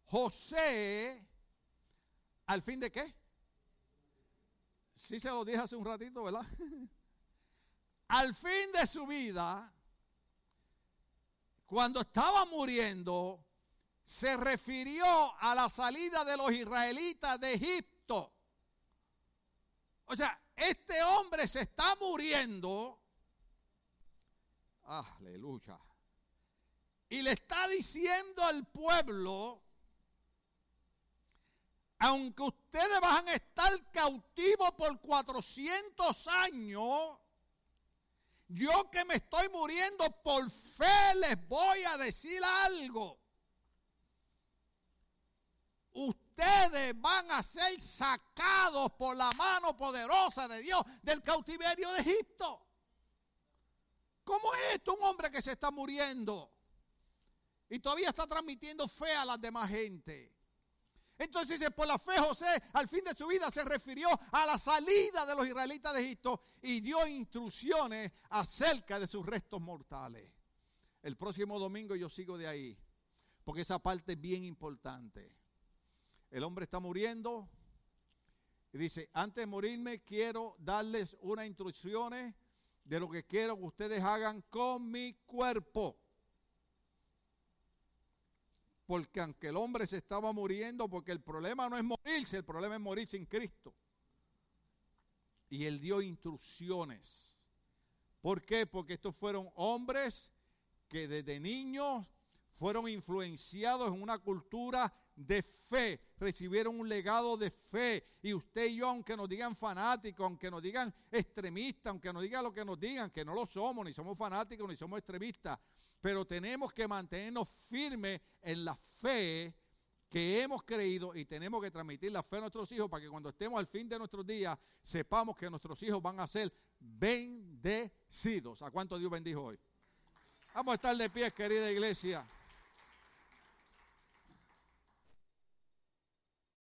José, al fin de qué? Sí se lo dije hace un ratito, ¿verdad? al fin de su vida, cuando estaba muriendo, se refirió a la salida de los israelitas de Egipto. O sea, este hombre se está muriendo. Aleluya. Y le está diciendo al pueblo, aunque ustedes van a estar cautivos por 400 años, yo que me estoy muriendo por fe les voy a decir algo. Ustedes van a ser sacados por la mano poderosa de Dios del cautiverio de Egipto. ¿Cómo es esto un hombre que se está muriendo? Y todavía está transmitiendo fe a las demás gente. Entonces dice, por la fe José al fin de su vida se refirió a la salida de los israelitas de Egipto y dio instrucciones acerca de sus restos mortales. El próximo domingo yo sigo de ahí, porque esa parte es bien importante. El hombre está muriendo y dice, antes de morirme quiero darles unas instrucciones de lo que quiero que ustedes hagan con mi cuerpo porque aunque el hombre se estaba muriendo, porque el problema no es morirse, el problema es morir sin Cristo. Y él dio instrucciones. ¿Por qué? Porque estos fueron hombres que desde niños fueron influenciados en una cultura de fe, recibieron un legado de fe. Y usted y yo, aunque nos digan fanáticos, aunque nos digan extremistas, aunque nos digan lo que nos digan, que no lo somos, ni somos fanáticos, ni somos extremistas, pero tenemos que mantenernos firmes en la fe que hemos creído y tenemos que transmitir la fe a nuestros hijos para que cuando estemos al fin de nuestros días sepamos que nuestros hijos van a ser bendecidos. ¿A cuánto Dios bendijo hoy? Vamos a estar de pie, querida iglesia.